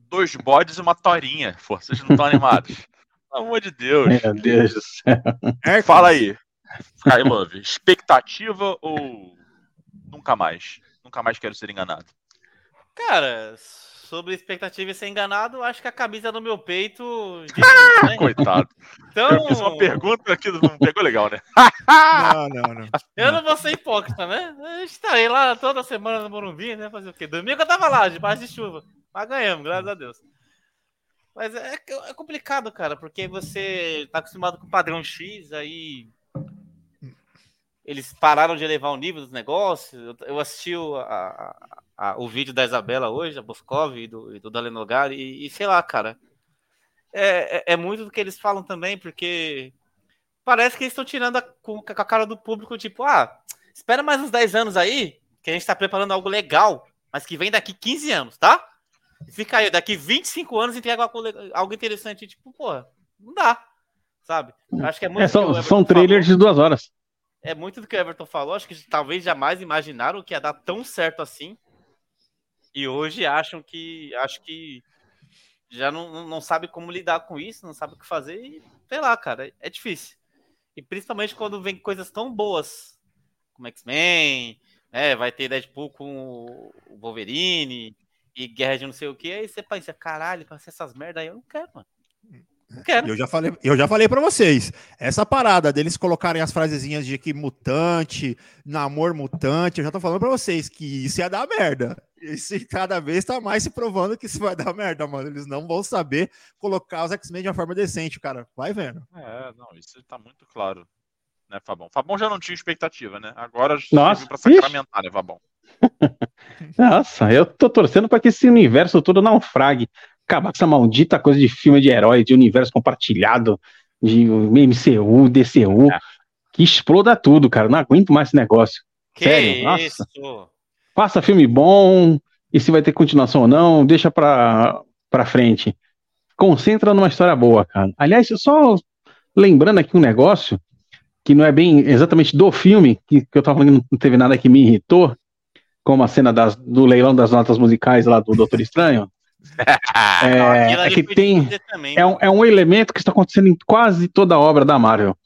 dois bodes e uma torinha. Pô, vocês não estão animados. Pelo amor de Deus. Meu Deus do céu. Fala aí. Sky Love, expectativa ou nunca mais? Nunca mais quero ser enganado. Cara, sobre expectativa e ser enganado, acho que a camisa no meu peito. né? Coitado. Então... Eu fiz uma pergunta que não pegou legal, né? não, não, não. Eu não vou ser hipócrita, né? Eu estarei lá toda semana no Morumbi, né? Fazer o quê? Domingo eu tava lá, debaixo de chuva. Mas ganhamos, graças a Deus. Mas é, é complicado, cara, porque você tá acostumado com o padrão X, aí eles pararam de elevar o nível dos negócios. Eu assisti o, a, a, o vídeo da Isabela hoje, a Boscov e do, e do Dalenogar, e, e sei lá, cara. É, é, é, muito do que eles falam também, porque parece que eles estão tirando a, com, com, a cara do público, tipo, ah, espera mais uns 10 anos aí, que a gente está preparando algo legal, mas que vem daqui 15 anos, tá? Fica aí, daqui 25 anos entrega algo, algo interessante, tipo, porra, não dá, sabe? Acho que é muito. É, são, são trailers de duas horas é muito do que o Everton falou. Acho que talvez jamais imaginaram que ia dar tão certo assim. E hoje acham que. Acho que já não, não sabe como lidar com isso, não sabe o que fazer. E sei lá, cara, é difícil. E principalmente quando vem coisas tão boas como X-Men, né? Vai ter Deadpool com o Wolverine e Guerra de não sei o que. Aí você pensa, caralho, pra ser essas merda aí eu não quero, mano. Quero. Eu já falei, eu já falei para vocês. Essa parada deles colocarem as frasezinhas de que mutante, namor mutante, eu já tô falando para vocês que isso ia dar merda. Isso cada vez tá mais se provando que isso vai dar merda, mano. Eles não vão saber colocar os X-Men de uma forma decente, cara. Vai vendo. É, não, isso tá muito claro, né, Fabão? Fabão já não tinha expectativa, né? Agora Nossa, para sacramentar, ixi. né, Fabão? Nossa, eu tô torcendo para que esse universo todo naufrague. acabar com essa maldita coisa de filme de herói, de universo compartilhado, de MCU, DCU, é. que exploda tudo, cara. Não aguento mais esse negócio. Que Sério, isso? Nossa. Faça filme bom, e se vai ter continuação ou não, deixa pra, pra frente. Concentra numa história boa, cara. Aliás, só lembrando aqui um negócio, que não é bem exatamente do filme, que, que eu tava falando que não teve nada que me irritou, como a cena das, do leilão das notas musicais lá do Doutor Estranho. é, é que tem é, um, é um elemento que está acontecendo em quase toda a obra da Marvel.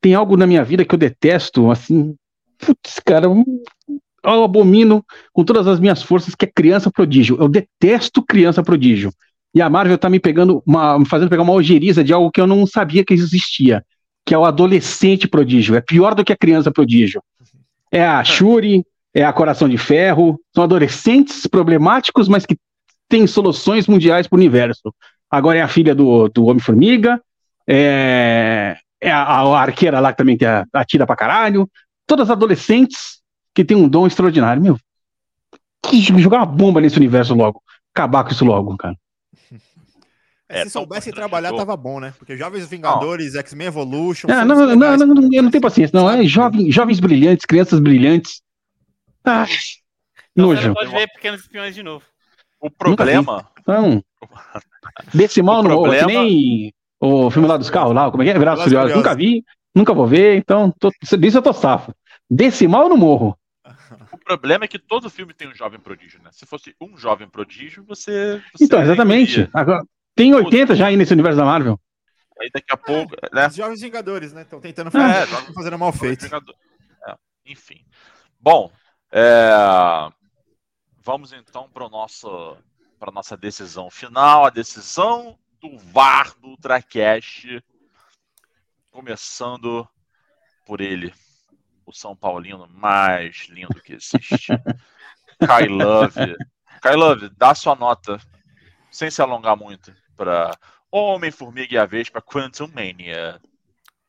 Tem algo na minha vida que eu detesto, assim, putz, cara, eu abomino com todas as minhas forças que é criança prodígio. Eu detesto criança prodígio. E a Marvel tá me pegando, uma, me fazendo pegar uma ojeriza de algo que eu não sabia que existia, que é o adolescente prodígio. É pior do que a criança prodígio. É a Shuri, é a Coração de Ferro, são adolescentes problemáticos, mas que têm soluções mundiais para o universo. Agora é a filha do, do Homem-Formiga, é, é a, a, arqueira lá que também que atira pra caralho. Todas adolescentes que têm um dom extraordinário. Meu, que jogar uma bomba nesse universo logo. Acabar com isso logo, cara. É, se soubesse trabalhar, tava bom, né? Porque Jovens Vingadores, X-Men Evolution. É, não, não, não, não, eu não tenho paciência, não. É jovem, jovens brilhantes, crianças brilhantes. Ah, nojo. pode ver Pequenos Espiões de novo. O problema. Não. Decimal no problema... que nem o filme lá dos carros lá, como é que é? Virados. Nunca vi, nunca vou ver, então tô, disso eu tô safo. Decimal no morro. O problema é que todo filme tem um jovem prodígio, né? Se fosse um jovem prodígio, você. você então, exatamente. Agora, tem 80 já aí nesse universo da Marvel. Aí daqui a pouco. Né? Os Jovens Vingadores, né? Estão tentando fazer, é, fazendo mal feito. É, enfim. Bom, é... vamos então para para nossa decisão final, a decisão do VAR do Ultracast, começando por ele, o São Paulino mais lindo que existe, Kai Love. Kai Love, dá sua nota, sem se alongar muito, para Homem-Formiga e a Vespa Quantum Mania.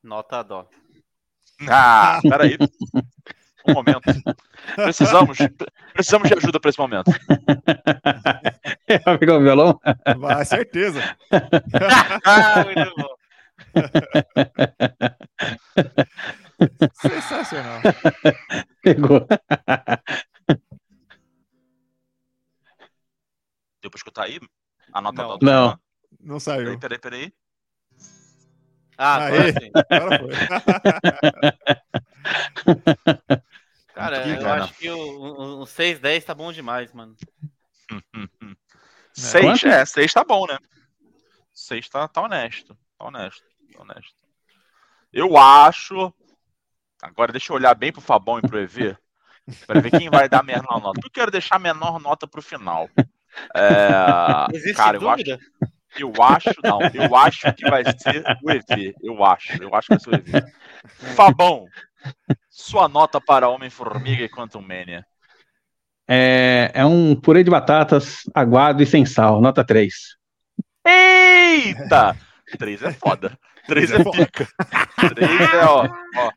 Nota dó. Ah, peraí. Um momento. Precisamos, precisamos de ajuda para esse momento. Vai pegar o violão? Vai, certeza. ah, muito bom. Sensacional. Pegou. Deu para escutar aí? A nota não. Do... Não. Não saiu. Peraí, peraí, peraí. Ah, agora sim. Agora foi. Cara, eu acho que o, o 6, 10 tá bom demais, mano. 6, é, 6 tá bom, né? 6 tá, tá honesto. Tá honesto. Tá honesto. Eu acho. Agora deixa eu olhar bem pro Fabão e pro EV. Pra ver quem vai dar a menor nota. Eu quero deixar a menor nota pro final. É, Existe cara, dúvida? eu acho. Eu acho, não, eu acho que vai ser o EV. Eu acho, eu acho que vai ser o EV. Fabão, sua nota para Homem-Formiga e Quantum Mania? É, é um purê de batatas aguado e sem sal, nota 3. Eita! 3 é foda. 3 é, é pica. 3 é, ó. ó.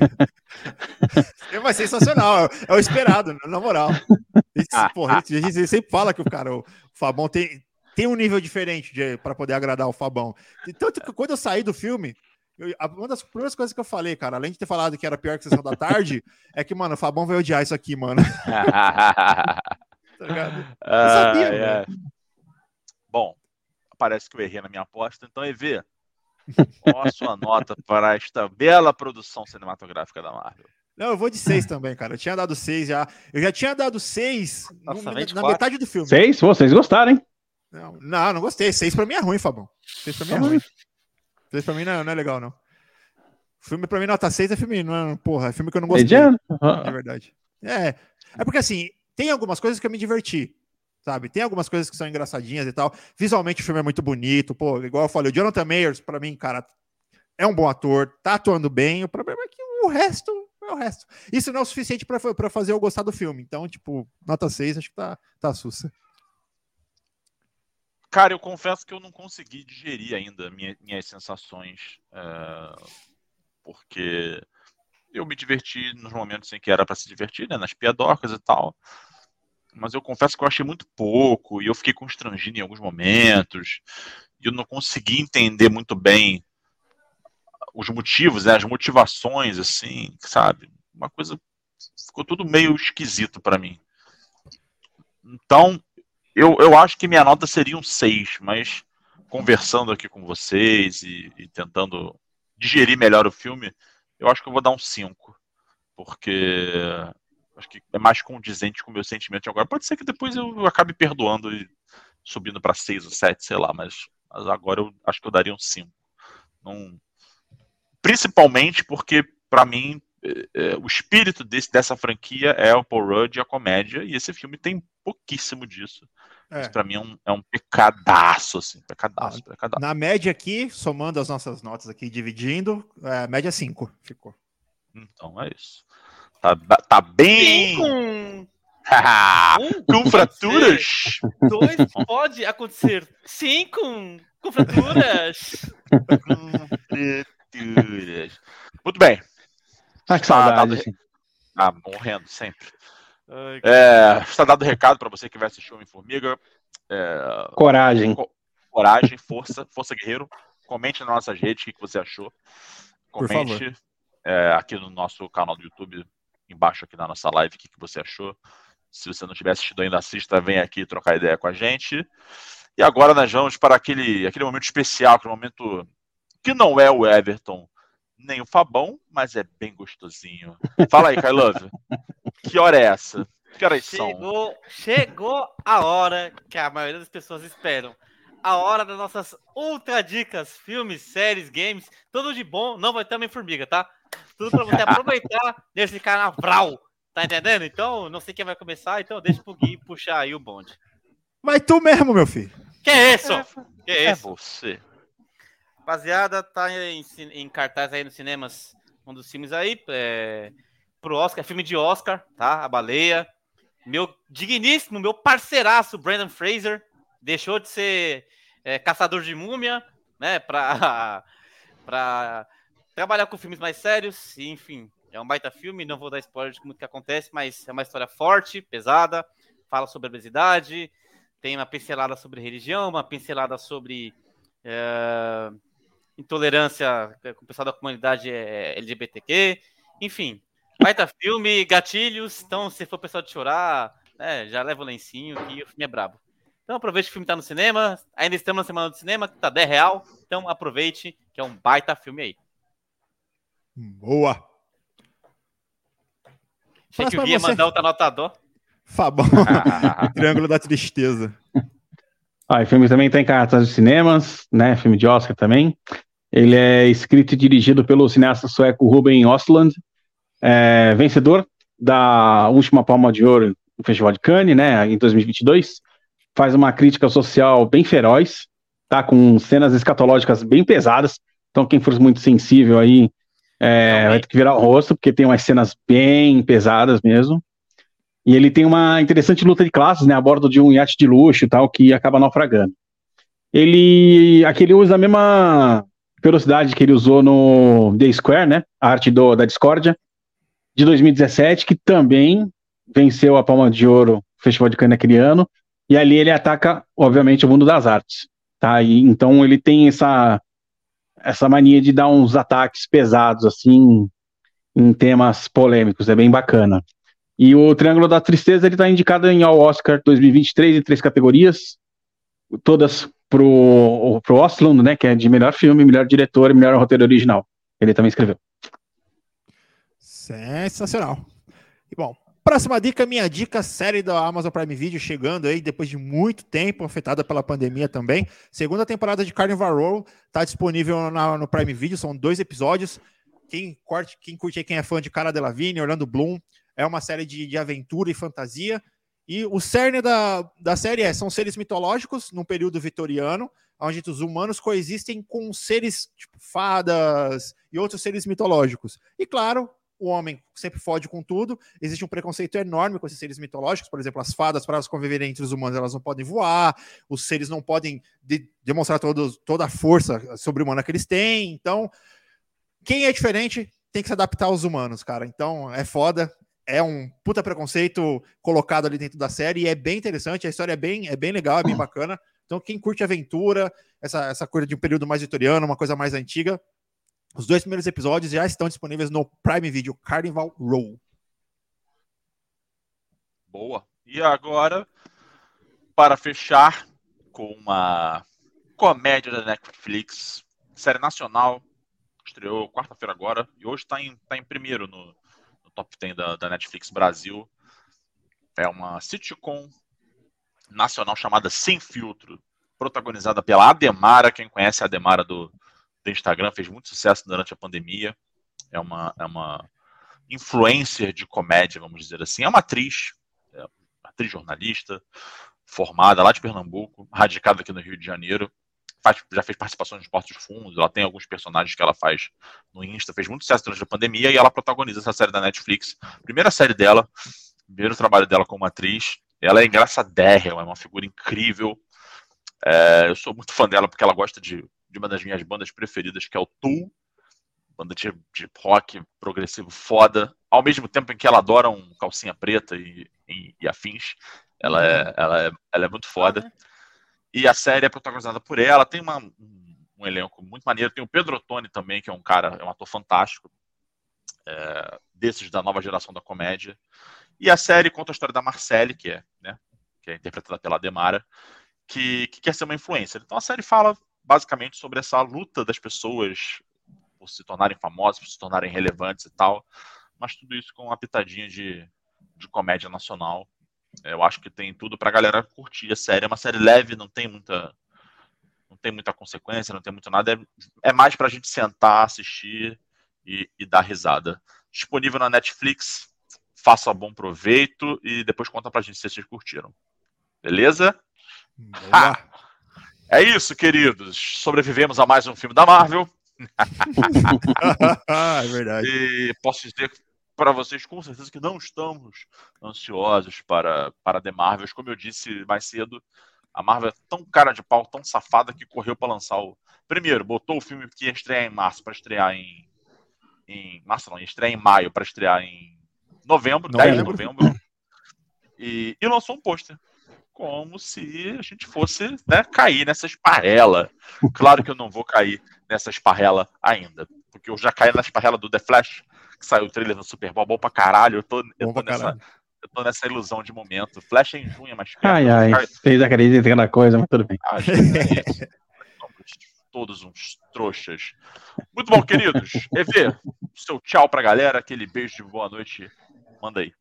Vai sensacional, é o esperado, na moral. Ah, porra, a gente sempre fala que o cara, o Fabão tem, tem um nível diferente para poder agradar o Fabão. Tanto que quando eu saí do filme, eu, uma das primeiras coisas que eu falei, cara, além de ter falado que era pior que sessão da tarde, é que, mano, o Fabão vai odiar isso aqui, mano. tá ligado? Eu sabia, ah, é. Bom, parece que eu errei na minha aposta, então, EV, qual a sua nota para esta bela produção cinematográfica da Marvel? Não, eu vou de 6 também, cara. Eu tinha dado 6 já. Eu já tinha dado 6 na metade do filme. 6? Vocês gostaram, hein? Não, não, não gostei. 6 pra mim é ruim, Fabão. 6 pra mim é ruim. 6 pra mim não, não é legal, não. Filme pra mim, nota 6 é filme, não é, porra, é filme que eu não gostei. De verdade. É, é porque assim, tem algumas coisas que eu me diverti sabe? Tem algumas coisas que são engraçadinhas e tal. Visualmente o filme é muito bonito, pô, igual eu falei, o Jonathan Mayers, para mim, cara, é um bom ator, tá atuando bem. O problema é que o resto é o resto. Isso não é o suficiente para fazer eu gostar do filme. Então, tipo, nota 6, acho que tá, tá sussa. Cara, eu confesso que eu não consegui digerir ainda minha, minhas sensações, é, porque eu me diverti nos momentos em que era para se divertir, né, nas piadocas e tal. Mas eu confesso que eu achei muito pouco e eu fiquei constrangido em alguns momentos e eu não consegui entender muito bem os motivos, né, as motivações, assim, sabe? Uma coisa ficou tudo meio esquisito para mim. Então, eu, eu acho que minha nota seria um 6, mas conversando aqui com vocês e, e, tentando digerir melhor o filme, eu acho que eu vou dar um 5. Porque acho que é mais condizente com o meu sentimento agora. Pode ser que depois eu acabe perdoando e subindo para 6 ou 7, sei lá, mas, mas, agora eu acho que eu daria um 5. Não... Principalmente porque, para mim, é, é, o espírito desse, dessa franquia é o Paul Rudd e a comédia, e esse filme tem pouquíssimo disso. É. Isso pra mim é um, é um pecadaço, assim, pecadaço, ah, pecadaço. Na média aqui, somando as nossas notas aqui, dividindo, é, média 5 ficou. Então é isso. Tá, tá bem. Com... um, com fraturas? Dois pode acontecer. Sim, com, com fraturas. com fraturas. Muito bem. Ah, que saudade. Tá. Ah, morrendo sempre. Ai, é, está dado recado para você que vai assistir Homem-Formiga. É... Coragem. Co coragem, força, força guerreiro. Comente nas nossas redes o que você achou. Comente é, aqui no nosso canal do YouTube, embaixo aqui na nossa live, o que você achou. Se você não tiver assistido ainda, assista, vem aqui trocar ideia com a gente. E agora nós vamos para aquele, aquele momento especial, aquele momento que não é o Everton nem o Fabão, mas é bem gostosinho. Fala aí, Kailove. que hora é essa? Que horas chegou, são? Chegou a hora que a maioria das pessoas esperam. A hora das nossas ultra dicas, filmes, séries, games, tudo de bom. Não vai ter uma formiga, tá? Tudo pra você aproveitar desse carnaval. Tá entendendo? Então, não sei quem vai começar, então deixa pro Gui puxar aí o bonde. Vai tu mesmo, meu filho. Que é isso? É, que é, é isso? você. Rapaziada, tá em, em, cartaz aí nos cinemas, um dos filmes aí, é, pro Oscar, filme de Oscar, tá? A Baleia. Meu digníssimo, meu parceiraço, Brandon Fraser, deixou de ser é, caçador de múmia, né, pra, pra trabalhar com filmes mais sérios, e, enfim, é um baita filme, não vou dar spoiler de como que acontece, mas é uma história forte, pesada, fala sobre obesidade, tem uma pincelada sobre religião, uma pincelada sobre é, intolerância com o pessoal da comunidade é, LGBTQ, enfim. Baita filme, gatilhos, então se for o pessoal de chorar, né, já leva o lencinho que o filme é brabo. Então aproveite que o filme tá no cinema, ainda estamos na semana do cinema, que tá 10 real, então aproveite, que é um baita filme aí. Boa! Achei que eu ia mandar outra notador. Fabão, Triângulo da Tristeza. Ah, o filme também tem tá cartas de cinemas, né? Filme de Oscar também. Ele é escrito e dirigido pelo cineasta sueco Ruben Östlund, é, vencedor da última Palma de Ouro no Festival de Cannes, né, em 2022. Faz uma crítica social bem feroz, tá, com cenas escatológicas bem pesadas. Então, quem for muito sensível aí é, vai ter que virar o rosto, porque tem umas cenas bem pesadas mesmo. E ele tem uma interessante luta de classes, né, a bordo de um iate de luxo e tal, que acaba naufragando. Ele, aqui ele usa a mesma velocidade que ele usou no The Square, né? A arte do, da discórdia, de 2017, que também venceu a Palma de Ouro no Festival de Cannes naquele ano. E ali ele ataca, obviamente, o mundo das artes. Tá? E, então ele tem essa, essa mania de dar uns ataques pesados, assim, em temas polêmicos. É bem bacana. E o Triângulo da Tristeza ele está indicado em ao Oscar 2023 em três categorias, todas pro, pro Ostlund, né, que é de melhor filme, melhor diretor e melhor roteiro original. Ele também escreveu. Sensacional. E bom, próxima dica, minha dica, série da Amazon Prime Video chegando aí depois de muito tempo, afetada pela pandemia também. Segunda temporada de Carnival Row está disponível na, no Prime Video, são dois episódios. Quem, curte, quem curte quem é fã de Cara Delevingne, Orlando Bloom, é uma série de, de aventura e fantasia. E o cerne da, da série é: são seres mitológicos num período vitoriano, onde os humanos coexistem com seres tipo fadas e outros seres mitológicos. E claro, o homem sempre fode com tudo. Existe um preconceito enorme com esses seres mitológicos. Por exemplo, as fadas, para elas conviverem entre os humanos, elas não podem voar. Os seres não podem de demonstrar todo, toda a força sobre-humana que eles têm. Então, quem é diferente tem que se adaptar aos humanos, cara. Então, é foda é um puta preconceito colocado ali dentro da série e é bem interessante, a história é bem, é bem legal, é bem bacana. Então, quem curte aventura, essa, essa coisa de um período mais vitoriano, uma coisa mais antiga, os dois primeiros episódios já estão disponíveis no Prime Video Carnival Row. Boa. E agora, para fechar com uma comédia da Netflix, série nacional, estreou quarta-feira agora e hoje está em, tá em primeiro no, no top 10 da, da, Netflix Brasil. É uma sitcom nacional chamada Sem Filtro, protagonizada pela Ademara. Quem conhece a Ademara do, do Instagram fez muito sucesso durante a pandemia. É uma, é uma influencer de comédia, vamos dizer assim. É uma atriz, é uma atriz jornalista, formada lá de Pernambuco, radicada aqui no Rio de Janeiro faz, já fez participações de Portos Fundos, ela tem alguns personagens que ela faz no Insta, fez muito sucesso durante a pandemia e ela protagoniza essa série da Netflix. Primeira série dela, primeiro trabalho dela como atriz. Ela é engraçadérrima, é uma figura incrível. É, eu sou muito fã dela porque ela gosta de, de uma das minhas bandas preferidas, que é o Tool, banda de, de rock progressivo foda, ao mesmo tempo em que ela adora um calcinha preta e, e, e afins. Ela é, ela, é, ela é muito foda. E a série é protagonizada por ela. Tem uma, um, um, elenco muito maneiro. Tem o Pedro Ottoni também, que é um cara, é um ator fantástico. É, desses da nova geração da comédia. E a série conta a história da Marcelle, que é, né, que é interpretada pela Demara, que, que quer ser uma influencer. Então a série fala basicamente sobre essa luta das pessoas por se tornarem famosas, por se tornarem relevantes e tal. Mas tudo isso com uma pitadinha de, de comédia nacional eu acho que tem tudo pra galera curtir a série. É uma série leve, não tem muita. Não tem muita consequência, não tem muito nada. É, é mais pra gente sentar, assistir e, e dar risada. Disponível na Netflix. Faça bom proveito e depois conta pra gente se vocês curtiram. Beleza? É isso, queridos. Sobrevivemos a mais um filme da Marvel. é verdade. E posso dizer para vocês com certeza que não estamos ansiosos para, para The Marvels. Como eu disse mais cedo, a Marvel é tão cara de pau, tão safada que correu para lançar o. Primeiro, botou o filme que ia estrear em março para estrear em. em março não, ia estrear em maio para estrear em novembro, novembro. 10 de novembro. E, e lançou um pôster. Como se a gente fosse né, cair nessa esparrela. Claro que eu não vou cair nessa esparrela ainda. Porque eu já caí na esparrela do The Flash que saiu o trailer no Super Bowl, bom pra caralho. Eu tô, eu tô, nessa, eu tô nessa ilusão de momento. Flash é em junho, mas. Ai, ai, cara... fez acreditar na coisa, mas tudo bem. Ah, Todos uns trouxas. Muito bom, queridos. EV, seu tchau pra galera, aquele beijo de boa noite. Manda aí.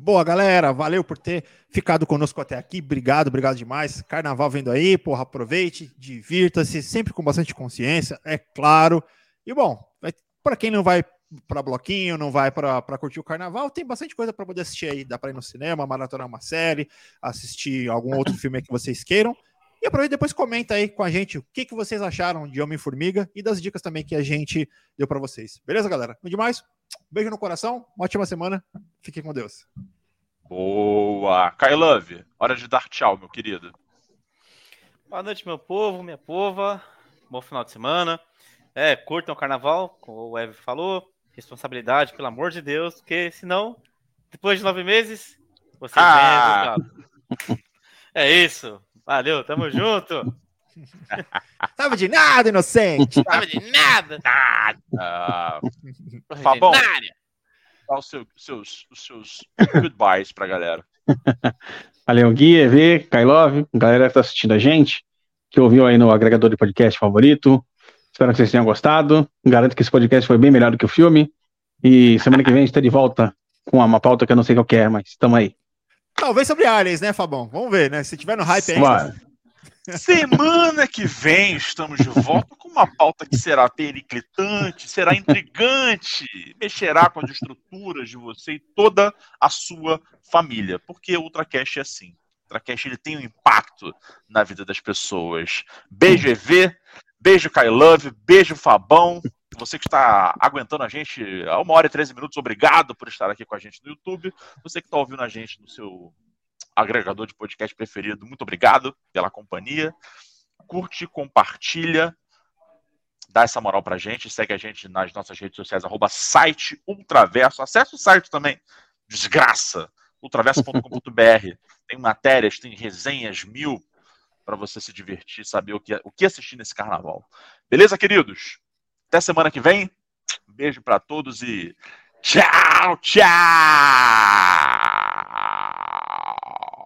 Boa, galera. Valeu por ter ficado conosco até aqui. Obrigado, obrigado demais. Carnaval vendo aí, porra, aproveite, divirta-se, sempre com bastante consciência, é claro. E bom, para quem não vai para bloquinho, não vai para curtir o carnaval, tem bastante coisa para poder assistir aí. Dá para ir no cinema, maratonar uma série, assistir algum outro filme que vocês queiram. E aproveita depois comenta aí com a gente o que, que vocês acharam de Homem-Formiga e das dicas também que a gente deu para vocês. Beleza, galera? No demais, beijo no coração, uma ótima semana, fiquem com Deus. Boa! Kai Love, hora de dar tchau, meu querido. Boa noite, meu povo, minha pova. Bom final de semana. É, curtam o carnaval, como o Ev falou responsabilidade, pelo amor de Deus, porque senão, depois de nove meses, você ah. É isso. Valeu, tamo junto. Tava de nada, inocente. Tava de nada. Nada. Fabão, dá os seus, seus, os seus goodbyes pra galera. Valeu, Gui, EV, Kailov, galera que tá assistindo a gente, que ouviu aí no agregador de podcast favorito, Espero que vocês tenham gostado. Garanto que esse podcast foi bem melhor do que o filme. E semana que vem a gente está de volta com uma pauta que eu não sei qual é, mas estamos aí. Talvez sobre aliens, né, Fabão? Vamos ver, né? Se tiver no hype ainda. Semana que vem estamos de volta com uma pauta que será periclitante, será intrigante, mexerá com as estruturas de você e toda a sua família, porque o Ultracast é assim. O Ultracast ele tem um impacto na vida das pessoas. Beijo, EV. Beijo, Kai Love. Beijo, Fabão. Você que está aguentando a gente a uma hora e 13 minutos, obrigado por estar aqui com a gente no YouTube. Você que está ouvindo a gente no seu agregador de podcast preferido, muito obrigado pela companhia. Curte, compartilha, dá essa moral pra gente, segue a gente nas nossas redes sociais, arroba site Ultraverso. Acesse o site também, desgraça. Ultraverso.com.br. Tem matérias, tem resenhas mil para você se divertir, saber o que, o que assistir nesse carnaval. Beleza, queridos? Até semana que vem. Beijo para todos e tchau, tchau!